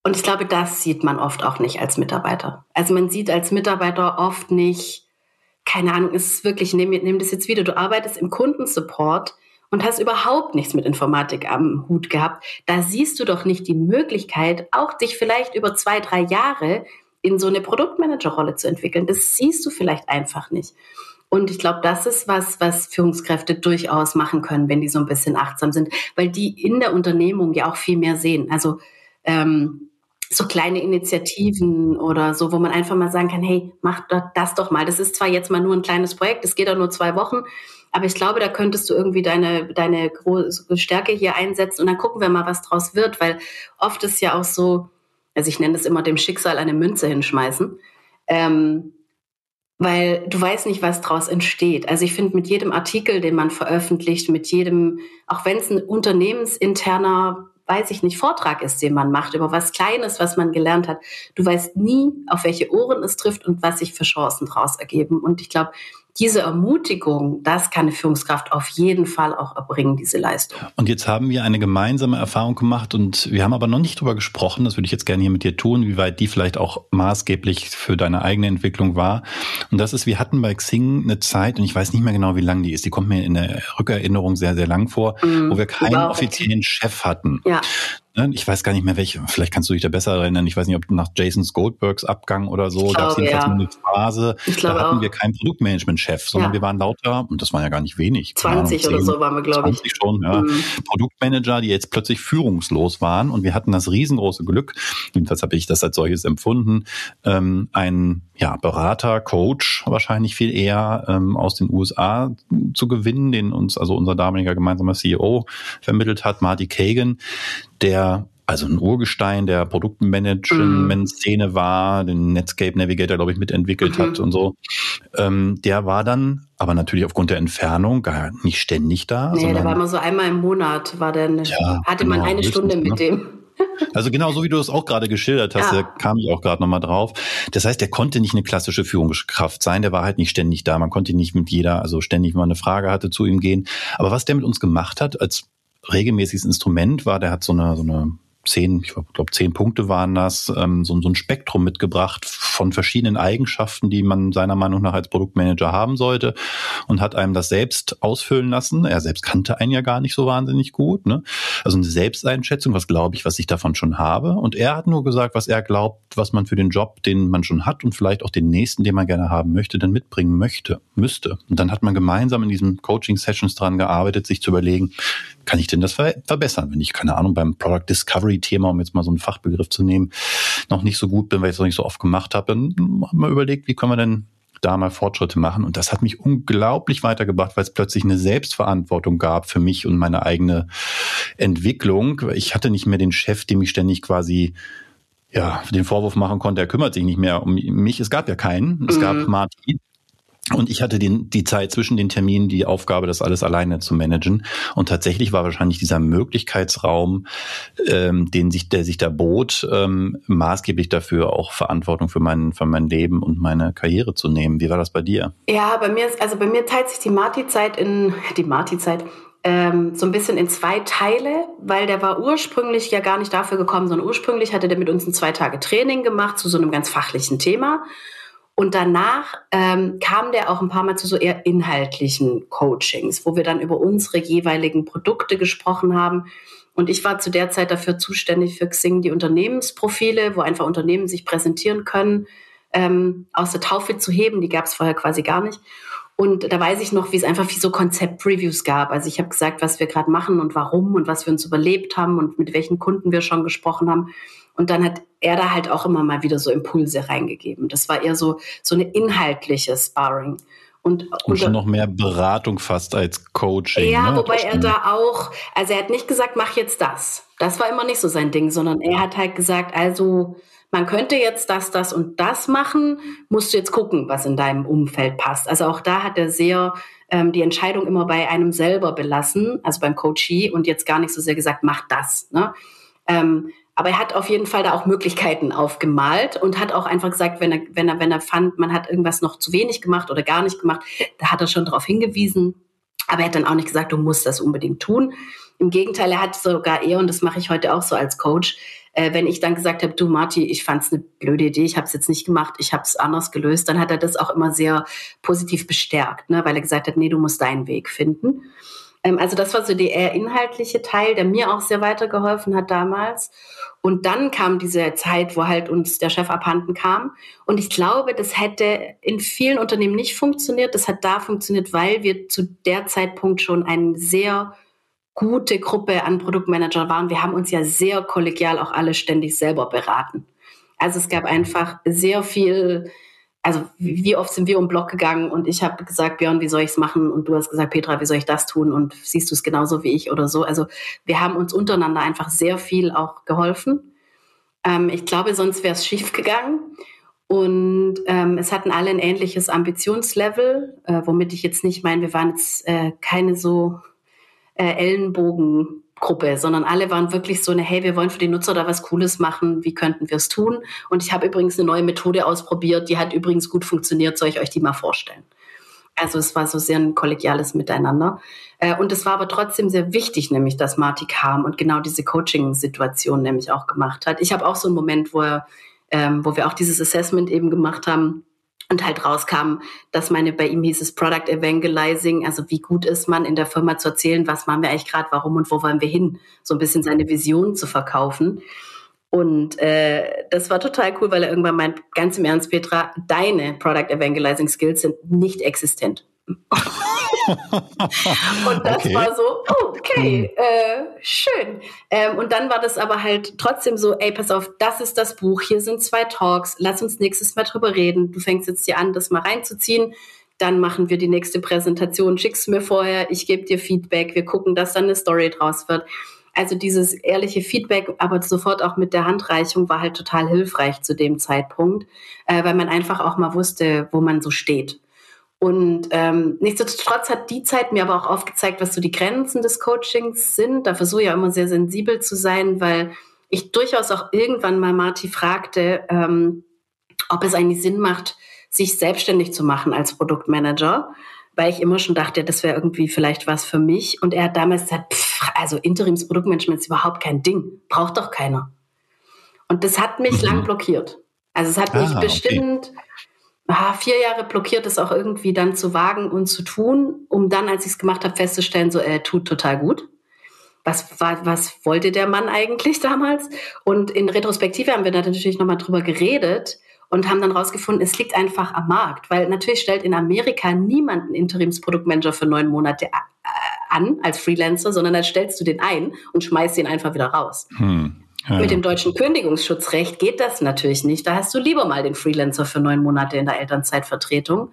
und ich glaube, das sieht man oft auch nicht als Mitarbeiter. Also man sieht als Mitarbeiter oft nicht, keine Ahnung, ist es wirklich, nehm, nehm das jetzt wieder, du arbeitest im Kundensupport und hast überhaupt nichts mit Informatik am Hut gehabt. Da siehst du doch nicht die Möglichkeit, auch dich vielleicht über zwei, drei Jahre in so eine Produktmanagerrolle zu entwickeln. Das siehst du vielleicht einfach nicht. Und ich glaube, das ist was, was Führungskräfte durchaus machen können, wenn die so ein bisschen achtsam sind, weil die in der Unternehmung ja auch viel mehr sehen. Also ähm, so kleine Initiativen oder so, wo man einfach mal sagen kann, hey, mach das doch mal. Das ist zwar jetzt mal nur ein kleines Projekt, das geht auch nur zwei Wochen, aber ich glaube, da könntest du irgendwie deine, deine große Stärke hier einsetzen und dann gucken wir mal, was draus wird, weil oft ist ja auch so, also ich nenne das immer dem Schicksal eine Münze hinschmeißen. Ähm, weil du weißt nicht, was daraus entsteht. Also ich finde, mit jedem Artikel, den man veröffentlicht, mit jedem, auch wenn es ein unternehmensinterner, weiß ich nicht, Vortrag ist, den man macht, über was Kleines, was man gelernt hat, du weißt nie, auf welche Ohren es trifft und was sich für Chancen daraus ergeben. Und ich glaube, diese Ermutigung, das kann eine Führungskraft auf jeden Fall auch erbringen, diese Leistung. Und jetzt haben wir eine gemeinsame Erfahrung gemacht und wir haben aber noch nicht darüber gesprochen, das würde ich jetzt gerne hier mit dir tun, wie weit die vielleicht auch maßgeblich für deine eigene Entwicklung war. Und das ist, wir hatten bei Xing eine Zeit, und ich weiß nicht mehr genau, wie lang die ist, die kommt mir in der Rückerinnerung sehr, sehr lang vor, mhm, wo wir keinen offiziellen Chef hatten. Ja. Ich weiß gar nicht mehr welche, vielleicht kannst du dich da besser erinnern. Ich weiß nicht, ob nach Jasons Goldbergs Abgang oder so gab es jedenfalls ja. eine Phase, da hatten auch. wir keinen Produktmanagement-Chef, sondern ja. wir waren lauter, und das waren ja gar nicht wenig. 20 Ahnung, 10, oder so waren wir, glaube ich. 20 schon, ja. Mhm. Produktmanager, die jetzt plötzlich führungslos waren und wir hatten das riesengroße Glück, jedenfalls habe ich das als solches empfunden, ähm, einen ja, Berater, Coach wahrscheinlich viel eher ähm, aus den USA zu gewinnen, den uns also unser damaliger gemeinsamer CEO vermittelt hat, Marty Kagan, der also ein Urgestein der Produktmanagement-Szene war, den Netscape Navigator, glaube ich, mitentwickelt mhm. hat und so. Ähm, der war dann aber natürlich aufgrund der Entfernung gar nicht ständig da. Nee, der war immer so einmal im Monat, war der, ja, hatte genau, man eine Stunde mit ne? dem. Also genau so wie du es auch gerade geschildert hast, ja. da kam ich auch gerade nochmal drauf. Das heißt, der konnte nicht eine klassische Führungskraft sein, der war halt nicht ständig da. Man konnte nicht mit jeder, also ständig, wenn man eine Frage hatte, zu ihm gehen. Aber was der mit uns gemacht hat, als regelmäßiges Instrument war, der hat so eine, so eine zehn, ich glaube zehn Punkte waren das, ähm, so, so ein Spektrum mitgebracht von verschiedenen Eigenschaften, die man seiner Meinung nach als Produktmanager haben sollte und hat einem das selbst ausfüllen lassen. Er selbst kannte einen ja gar nicht so wahnsinnig gut. Ne? Also eine Selbsteinschätzung, was glaube ich, was ich davon schon habe. Und er hat nur gesagt, was er glaubt, was man für den Job, den man schon hat und vielleicht auch den nächsten, den man gerne haben möchte, dann mitbringen möchte, müsste. Und dann hat man gemeinsam in diesen Coaching-Sessions dran gearbeitet, sich zu überlegen, kann ich denn das verbessern, wenn ich, keine Ahnung, beim Product Discovery Thema, um jetzt mal so einen Fachbegriff zu nehmen, noch nicht so gut bin, weil ich es noch nicht so oft gemacht habe, dann haben wir überlegt, wie können wir denn da mal Fortschritte machen. Und das hat mich unglaublich weitergebracht, weil es plötzlich eine Selbstverantwortung gab für mich und meine eigene Entwicklung. Ich hatte nicht mehr den Chef, dem ich ständig quasi ja, den Vorwurf machen konnte, er kümmert sich nicht mehr um mich. Es gab ja keinen. Es mhm. gab Martin, und ich hatte den, die Zeit zwischen den Terminen, die Aufgabe, das alles alleine zu managen. Und tatsächlich war wahrscheinlich dieser Möglichkeitsraum, ähm, den sich, der sich da bot, ähm, maßgeblich dafür auch Verantwortung für mein, für mein Leben und meine Karriere zu nehmen. Wie war das bei dir? Ja, bei mir ist, also bei mir teilt sich die Marti-Zeit in, die Marti-Zeit, ähm, so ein bisschen in zwei Teile, weil der war ursprünglich ja gar nicht dafür gekommen, sondern ursprünglich hatte der mit uns ein zwei Tage Training gemacht zu so einem ganz fachlichen Thema. Und danach ähm, kam der auch ein paar Mal zu so eher inhaltlichen Coachings, wo wir dann über unsere jeweiligen Produkte gesprochen haben. Und ich war zu der Zeit dafür zuständig für Xing die Unternehmensprofile, wo einfach Unternehmen sich präsentieren können, ähm, aus der Taufe zu heben. Die gab es vorher quasi gar nicht. Und da weiß ich noch, wie es einfach wie so Konzept-Previews gab. Also ich habe gesagt, was wir gerade machen und warum und was wir uns überlebt haben und mit welchen Kunden wir schon gesprochen haben. Und dann hat er da halt auch immer mal wieder so Impulse reingegeben. Das war eher so, so eine inhaltliche Sparring. Und, und schon noch mehr Beratung fast als Coaching. Ja, ne? wobei er da auch, also er hat nicht gesagt, mach jetzt das. Das war immer nicht so sein Ding, sondern er hat halt gesagt, also man könnte jetzt das, das und das machen, musst du jetzt gucken, was in deinem Umfeld passt. Also auch da hat er sehr ähm, die Entscheidung immer bei einem selber belassen, also beim Coachee und jetzt gar nicht so sehr gesagt, mach das. Ne? Ähm, aber er hat auf jeden Fall da auch Möglichkeiten aufgemalt und hat auch einfach gesagt, wenn er, wenn er, wenn er fand, man hat irgendwas noch zu wenig gemacht oder gar nicht gemacht, da hat er schon darauf hingewiesen. Aber er hat dann auch nicht gesagt, du musst das unbedingt tun. Im Gegenteil, er hat sogar eher, und das mache ich heute auch so als Coach, äh, wenn ich dann gesagt habe, du Marti, ich fand es eine blöde Idee, ich habe es jetzt nicht gemacht, ich habe es anders gelöst, dann hat er das auch immer sehr positiv bestärkt, ne, weil er gesagt hat, nee, du musst deinen Weg finden. Ähm, also das war so der eher inhaltliche Teil, der mir auch sehr weitergeholfen hat damals. Und dann kam diese Zeit, wo halt uns der Chef abhanden kam. Und ich glaube, das hätte in vielen Unternehmen nicht funktioniert. Das hat da funktioniert, weil wir zu der Zeitpunkt schon eine sehr gute Gruppe an Produktmanager waren. Wir haben uns ja sehr kollegial auch alle ständig selber beraten. Also es gab einfach sehr viel also wie oft sind wir um Block gegangen und ich habe gesagt, Björn, wie soll ich es machen? Und du hast gesagt, Petra, wie soll ich das tun? Und siehst du es genauso wie ich oder so? Also wir haben uns untereinander einfach sehr viel auch geholfen. Ähm, ich glaube, sonst wäre es schief gegangen. Und ähm, es hatten alle ein ähnliches Ambitionslevel, äh, womit ich jetzt nicht meine, wir waren jetzt äh, keine so äh, Ellenbogen Gruppe, sondern alle waren wirklich so eine, hey, wir wollen für die Nutzer da was Cooles machen, wie könnten wir es tun? Und ich habe übrigens eine neue Methode ausprobiert, die hat übrigens gut funktioniert, soll ich euch die mal vorstellen? Also es war so sehr ein kollegiales Miteinander. Äh, und es war aber trotzdem sehr wichtig, nämlich, dass Marty kam und genau diese Coaching-Situation nämlich auch gemacht hat. Ich habe auch so einen Moment, wo, er, ähm, wo wir auch dieses Assessment eben gemacht haben, und halt rauskam, dass meine, bei ihm hieß es Product Evangelizing, also wie gut ist man in der Firma zu erzählen, was machen wir eigentlich gerade, warum und wo wollen wir hin, so ein bisschen seine Vision zu verkaufen. Und äh, das war total cool, weil er irgendwann meint, ganz im Ernst, Petra, deine Product Evangelizing Skills sind nicht existent. und das okay. war so, oh, okay, hm. äh, schön. Ähm, und dann war das aber halt trotzdem so, ey, pass auf, das ist das Buch, hier sind zwei Talks, lass uns nächstes Mal drüber reden. Du fängst jetzt hier an, das mal reinzuziehen. Dann machen wir die nächste Präsentation, schickst mir vorher, ich gebe dir Feedback, wir gucken, dass dann eine Story draus wird. Also dieses ehrliche Feedback, aber sofort auch mit der Handreichung war halt total hilfreich zu dem Zeitpunkt, äh, weil man einfach auch mal wusste, wo man so steht. Und ähm, nichtsdestotrotz hat die Zeit mir aber auch aufgezeigt, was so die Grenzen des Coachings sind. Da versuche ich ja immer sehr sensibel zu sein, weil ich durchaus auch irgendwann mal Marty fragte, ähm, ob es eigentlich Sinn macht, sich selbstständig zu machen als Produktmanager, weil ich immer schon dachte, das wäre irgendwie vielleicht was für mich. Und er hat damals gesagt, pff, also Interimsproduktmanagement ist überhaupt kein Ding, braucht doch keiner. Und das hat mich mhm. lang blockiert. Also es hat mich ah, bestimmt okay ah, vier Jahre blockiert, es auch irgendwie dann zu wagen und zu tun, um dann, als ich es gemacht habe, festzustellen, so, er tut total gut. Was, war, was wollte der Mann eigentlich damals? Und in Retrospektive haben wir da natürlich nochmal drüber geredet und haben dann rausgefunden, es liegt einfach am Markt, weil natürlich stellt in Amerika niemand einen Interimsproduktmanager für neun Monate äh, an als Freelancer, sondern dann stellst du den ein und schmeißt ihn einfach wieder raus. Hm. Ja. Mit dem deutschen Kündigungsschutzrecht geht das natürlich nicht. Da hast du lieber mal den Freelancer für neun Monate in der Elternzeitvertretung.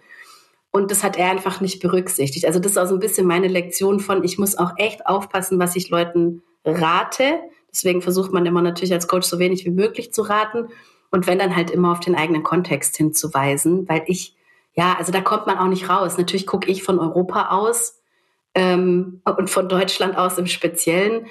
Und das hat er einfach nicht berücksichtigt. Also das ist auch so ein bisschen meine Lektion von, ich muss auch echt aufpassen, was ich Leuten rate. Deswegen versucht man immer natürlich als Coach so wenig wie möglich zu raten. Und wenn dann halt immer auf den eigenen Kontext hinzuweisen, weil ich, ja, also da kommt man auch nicht raus. Natürlich gucke ich von Europa aus ähm, und von Deutschland aus im Speziellen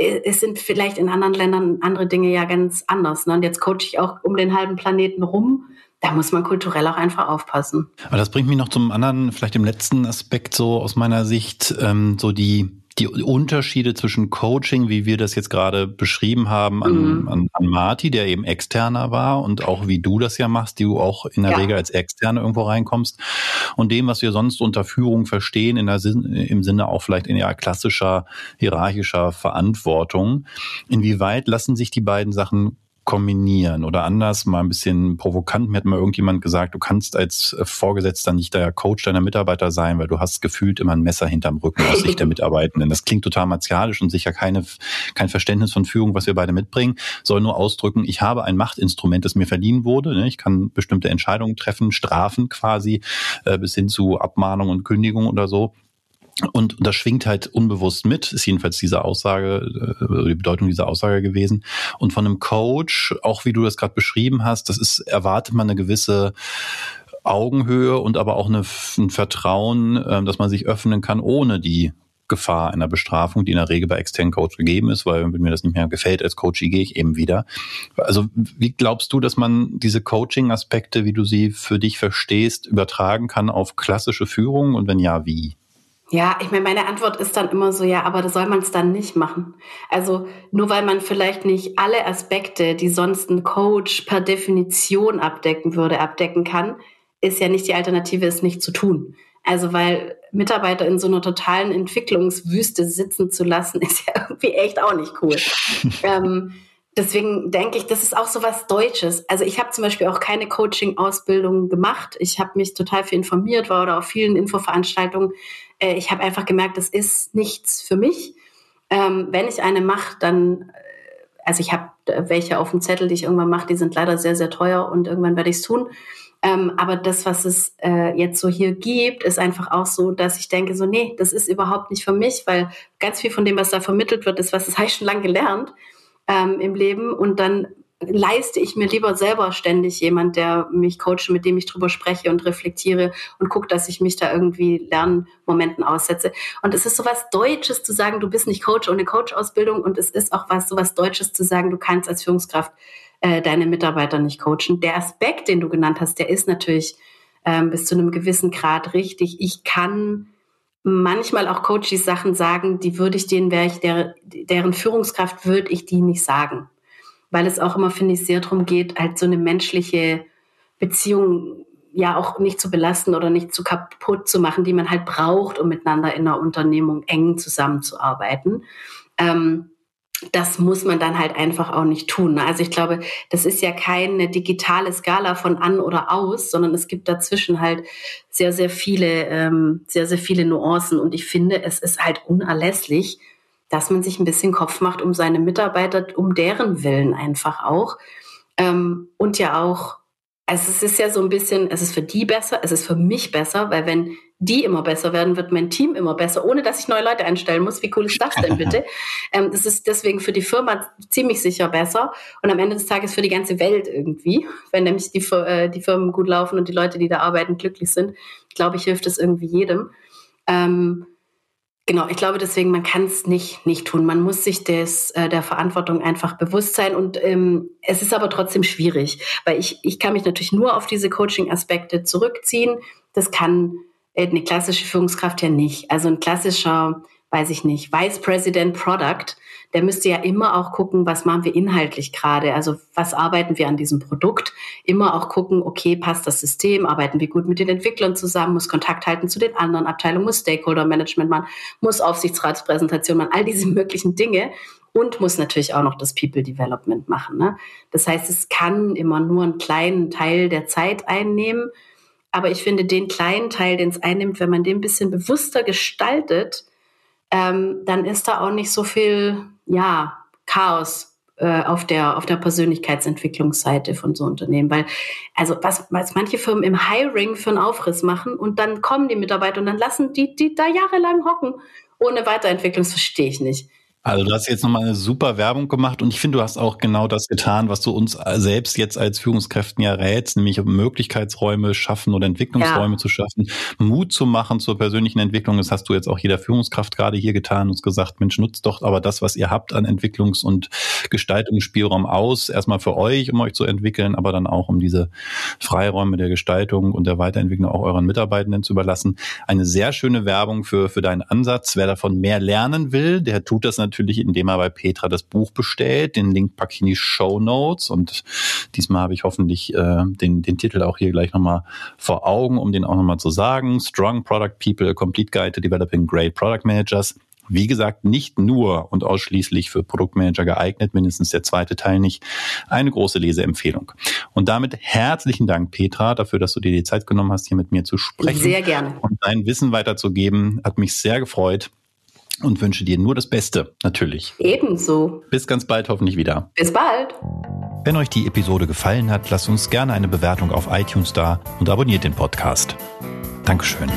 es sind vielleicht in anderen Ländern andere Dinge ja ganz anders. Ne? Und jetzt coache ich auch um den halben Planeten rum. Da muss man kulturell auch einfach aufpassen. Aber das bringt mich noch zum anderen, vielleicht dem letzten Aspekt so aus meiner Sicht, ähm, so die die Unterschiede zwischen Coaching, wie wir das jetzt gerade beschrieben haben, an, mhm. an, an Marty, der eben externer war und auch wie du das ja machst, die du auch in der ja. Regel als Externe irgendwo reinkommst und dem, was wir sonst unter Führung verstehen, in der Sinn, im Sinne auch vielleicht in ja klassischer hierarchischer Verantwortung. Inwieweit lassen sich die beiden Sachen kombinieren oder anders, mal ein bisschen provokant. Mir hat mal irgendjemand gesagt, du kannst als Vorgesetzter nicht der Coach deiner Mitarbeiter sein, weil du hast gefühlt immer ein Messer hinterm Rücken aus Sicht der Mitarbeitenden. Das klingt total martialisch und sicher keine, kein Verständnis von Führung, was wir beide mitbringen, soll nur ausdrücken, ich habe ein Machtinstrument, das mir verliehen wurde. Ne? Ich kann bestimmte Entscheidungen treffen, Strafen quasi, äh, bis hin zu Abmahnung und Kündigung oder so. Und das schwingt halt unbewusst mit, ist jedenfalls diese Aussage, äh, die Bedeutung dieser Aussage gewesen. Und von einem Coach, auch wie du das gerade beschrieben hast, das ist, erwartet man eine gewisse Augenhöhe und aber auch eine, ein Vertrauen, ähm, dass man sich öffnen kann, ohne die Gefahr einer Bestrafung, die in der Regel bei externen Coach gegeben ist, weil wenn mir das nicht mehr gefällt als Coach, gehe ich eben wieder. Also wie glaubst du, dass man diese Coaching-Aspekte, wie du sie für dich verstehst, übertragen kann auf klassische Führung und wenn ja, wie? Ja, ich meine, meine Antwort ist dann immer so, ja, aber da soll man es dann nicht machen. Also nur weil man vielleicht nicht alle Aspekte, die sonst ein Coach per Definition abdecken würde, abdecken kann, ist ja nicht die Alternative, es nicht zu tun. Also weil Mitarbeiter in so einer totalen Entwicklungswüste sitzen zu lassen, ist ja irgendwie echt auch nicht cool. ähm, deswegen denke ich, das ist auch so was Deutsches. Also ich habe zum Beispiel auch keine Coaching-Ausbildung gemacht. Ich habe mich total viel informiert, war oder auf vielen Infoveranstaltungen äh, ich habe einfach gemerkt, das ist nichts für mich. Ähm, wenn ich eine mache, dann, äh, also ich habe äh, welche auf dem Zettel, die ich irgendwann mache, die sind leider sehr, sehr teuer und irgendwann werde ich es tun. Ähm, aber das, was es äh, jetzt so hier gibt, ist einfach auch so, dass ich denke, so, nee, das ist überhaupt nicht für mich, weil ganz viel von dem, was da vermittelt wird, ist, was das habe ich schon lange gelernt ähm, im Leben. Und dann leiste ich mir lieber selber ständig jemand, der mich coacht, mit dem ich drüber spreche und reflektiere und gucke, dass ich mich da irgendwie Lernmomenten aussetze. Und es ist so was Deutsches zu sagen, du bist nicht Coach ohne Coach-Ausbildung und es ist auch was so was Deutsches zu sagen, du kannst als Führungskraft äh, deine Mitarbeiter nicht coachen. Der Aspekt, den du genannt hast, der ist natürlich ähm, bis zu einem gewissen Grad richtig. Ich kann manchmal auch Coaches Sachen sagen, die würde ich denen, wäre ich der, deren Führungskraft, würde ich die nicht sagen weil es auch immer, finde ich, sehr darum geht, halt so eine menschliche Beziehung ja auch nicht zu belasten oder nicht zu kaputt zu machen, die man halt braucht, um miteinander in einer Unternehmung eng zusammenzuarbeiten. Ähm, das muss man dann halt einfach auch nicht tun. Also ich glaube, das ist ja keine digitale Skala von an oder aus, sondern es gibt dazwischen halt sehr, sehr viele, ähm, sehr, sehr viele Nuancen. Und ich finde, es ist halt unerlässlich, dass man sich ein bisschen Kopf macht um seine Mitarbeiter, um deren Willen einfach auch. Ähm, und ja auch, also es ist ja so ein bisschen, es ist für die besser, es ist für mich besser, weil wenn die immer besser werden, wird mein Team immer besser, ohne dass ich neue Leute einstellen muss. Wie cool ist das denn bitte? ähm, das ist deswegen für die Firma ziemlich sicher besser und am Ende des Tages für die ganze Welt irgendwie. Wenn nämlich die, äh, die Firmen gut laufen und die Leute, die da arbeiten, glücklich sind, glaube ich, hilft es irgendwie jedem. Ähm, Genau, ich glaube deswegen, man kann es nicht nicht tun. Man muss sich des, äh, der Verantwortung einfach bewusst sein. Und ähm, es ist aber trotzdem schwierig, weil ich, ich kann mich natürlich nur auf diese Coaching-Aspekte zurückziehen. Das kann äh, eine klassische Führungskraft ja nicht. Also ein klassischer weiß ich nicht, Vice President Product, der müsste ja immer auch gucken, was machen wir inhaltlich gerade, also was arbeiten wir an diesem Produkt, immer auch gucken, okay, passt das System, arbeiten wir gut mit den Entwicklern zusammen, muss Kontakt halten zu den anderen Abteilungen, muss Stakeholder Management machen, muss Aufsichtsratspräsentation machen, all diese möglichen Dinge. Und muss natürlich auch noch das People Development machen. Ne? Das heißt, es kann immer nur einen kleinen Teil der Zeit einnehmen, aber ich finde, den kleinen Teil, den es einnimmt, wenn man den ein bisschen bewusster gestaltet, ähm, dann ist da auch nicht so viel, ja, Chaos äh, auf der, auf der Persönlichkeitsentwicklungsseite von so Unternehmen. Weil, also was, was manche Firmen im Hiring für einen Aufriss machen und dann kommen die Mitarbeiter und dann lassen die, die da jahrelang hocken ohne Weiterentwicklung, das verstehe ich nicht. Also du hast jetzt nochmal eine super Werbung gemacht und ich finde, du hast auch genau das getan, was du uns selbst jetzt als Führungskräften ja rätst, nämlich Möglichkeitsräume schaffen oder Entwicklungsräume ja. zu schaffen, Mut zu machen zur persönlichen Entwicklung. Das hast du jetzt auch jeder Führungskraft gerade hier getan und gesagt, Mensch, nutzt doch aber das, was ihr habt an Entwicklungs- und Gestaltungsspielraum aus, erstmal für euch, um euch zu entwickeln, aber dann auch um diese Freiräume der Gestaltung und der Weiterentwicklung auch euren Mitarbeitenden zu überlassen. Eine sehr schöne Werbung für, für deinen Ansatz. Wer davon mehr lernen will, der tut das natürlich natürlich, indem er bei Petra das Buch bestellt. Den Link packe ich in die Show Notes und diesmal habe ich hoffentlich äh, den, den Titel auch hier gleich nochmal vor Augen, um den auch nochmal zu sagen. Strong Product People, a Complete Guide to Developing Great Product Managers. Wie gesagt, nicht nur und ausschließlich für Produktmanager geeignet, mindestens der zweite Teil nicht. Eine große Leseempfehlung. Und damit herzlichen Dank, Petra, dafür, dass du dir die Zeit genommen hast, hier mit mir zu sprechen. Sehr gerne. Und dein Wissen weiterzugeben. Hat mich sehr gefreut und wünsche dir nur das Beste, natürlich. Ebenso. Bis ganz bald hoffentlich wieder. Bis bald. Wenn euch die Episode gefallen hat, lasst uns gerne eine Bewertung auf iTunes da und abonniert den Podcast. Dankeschön.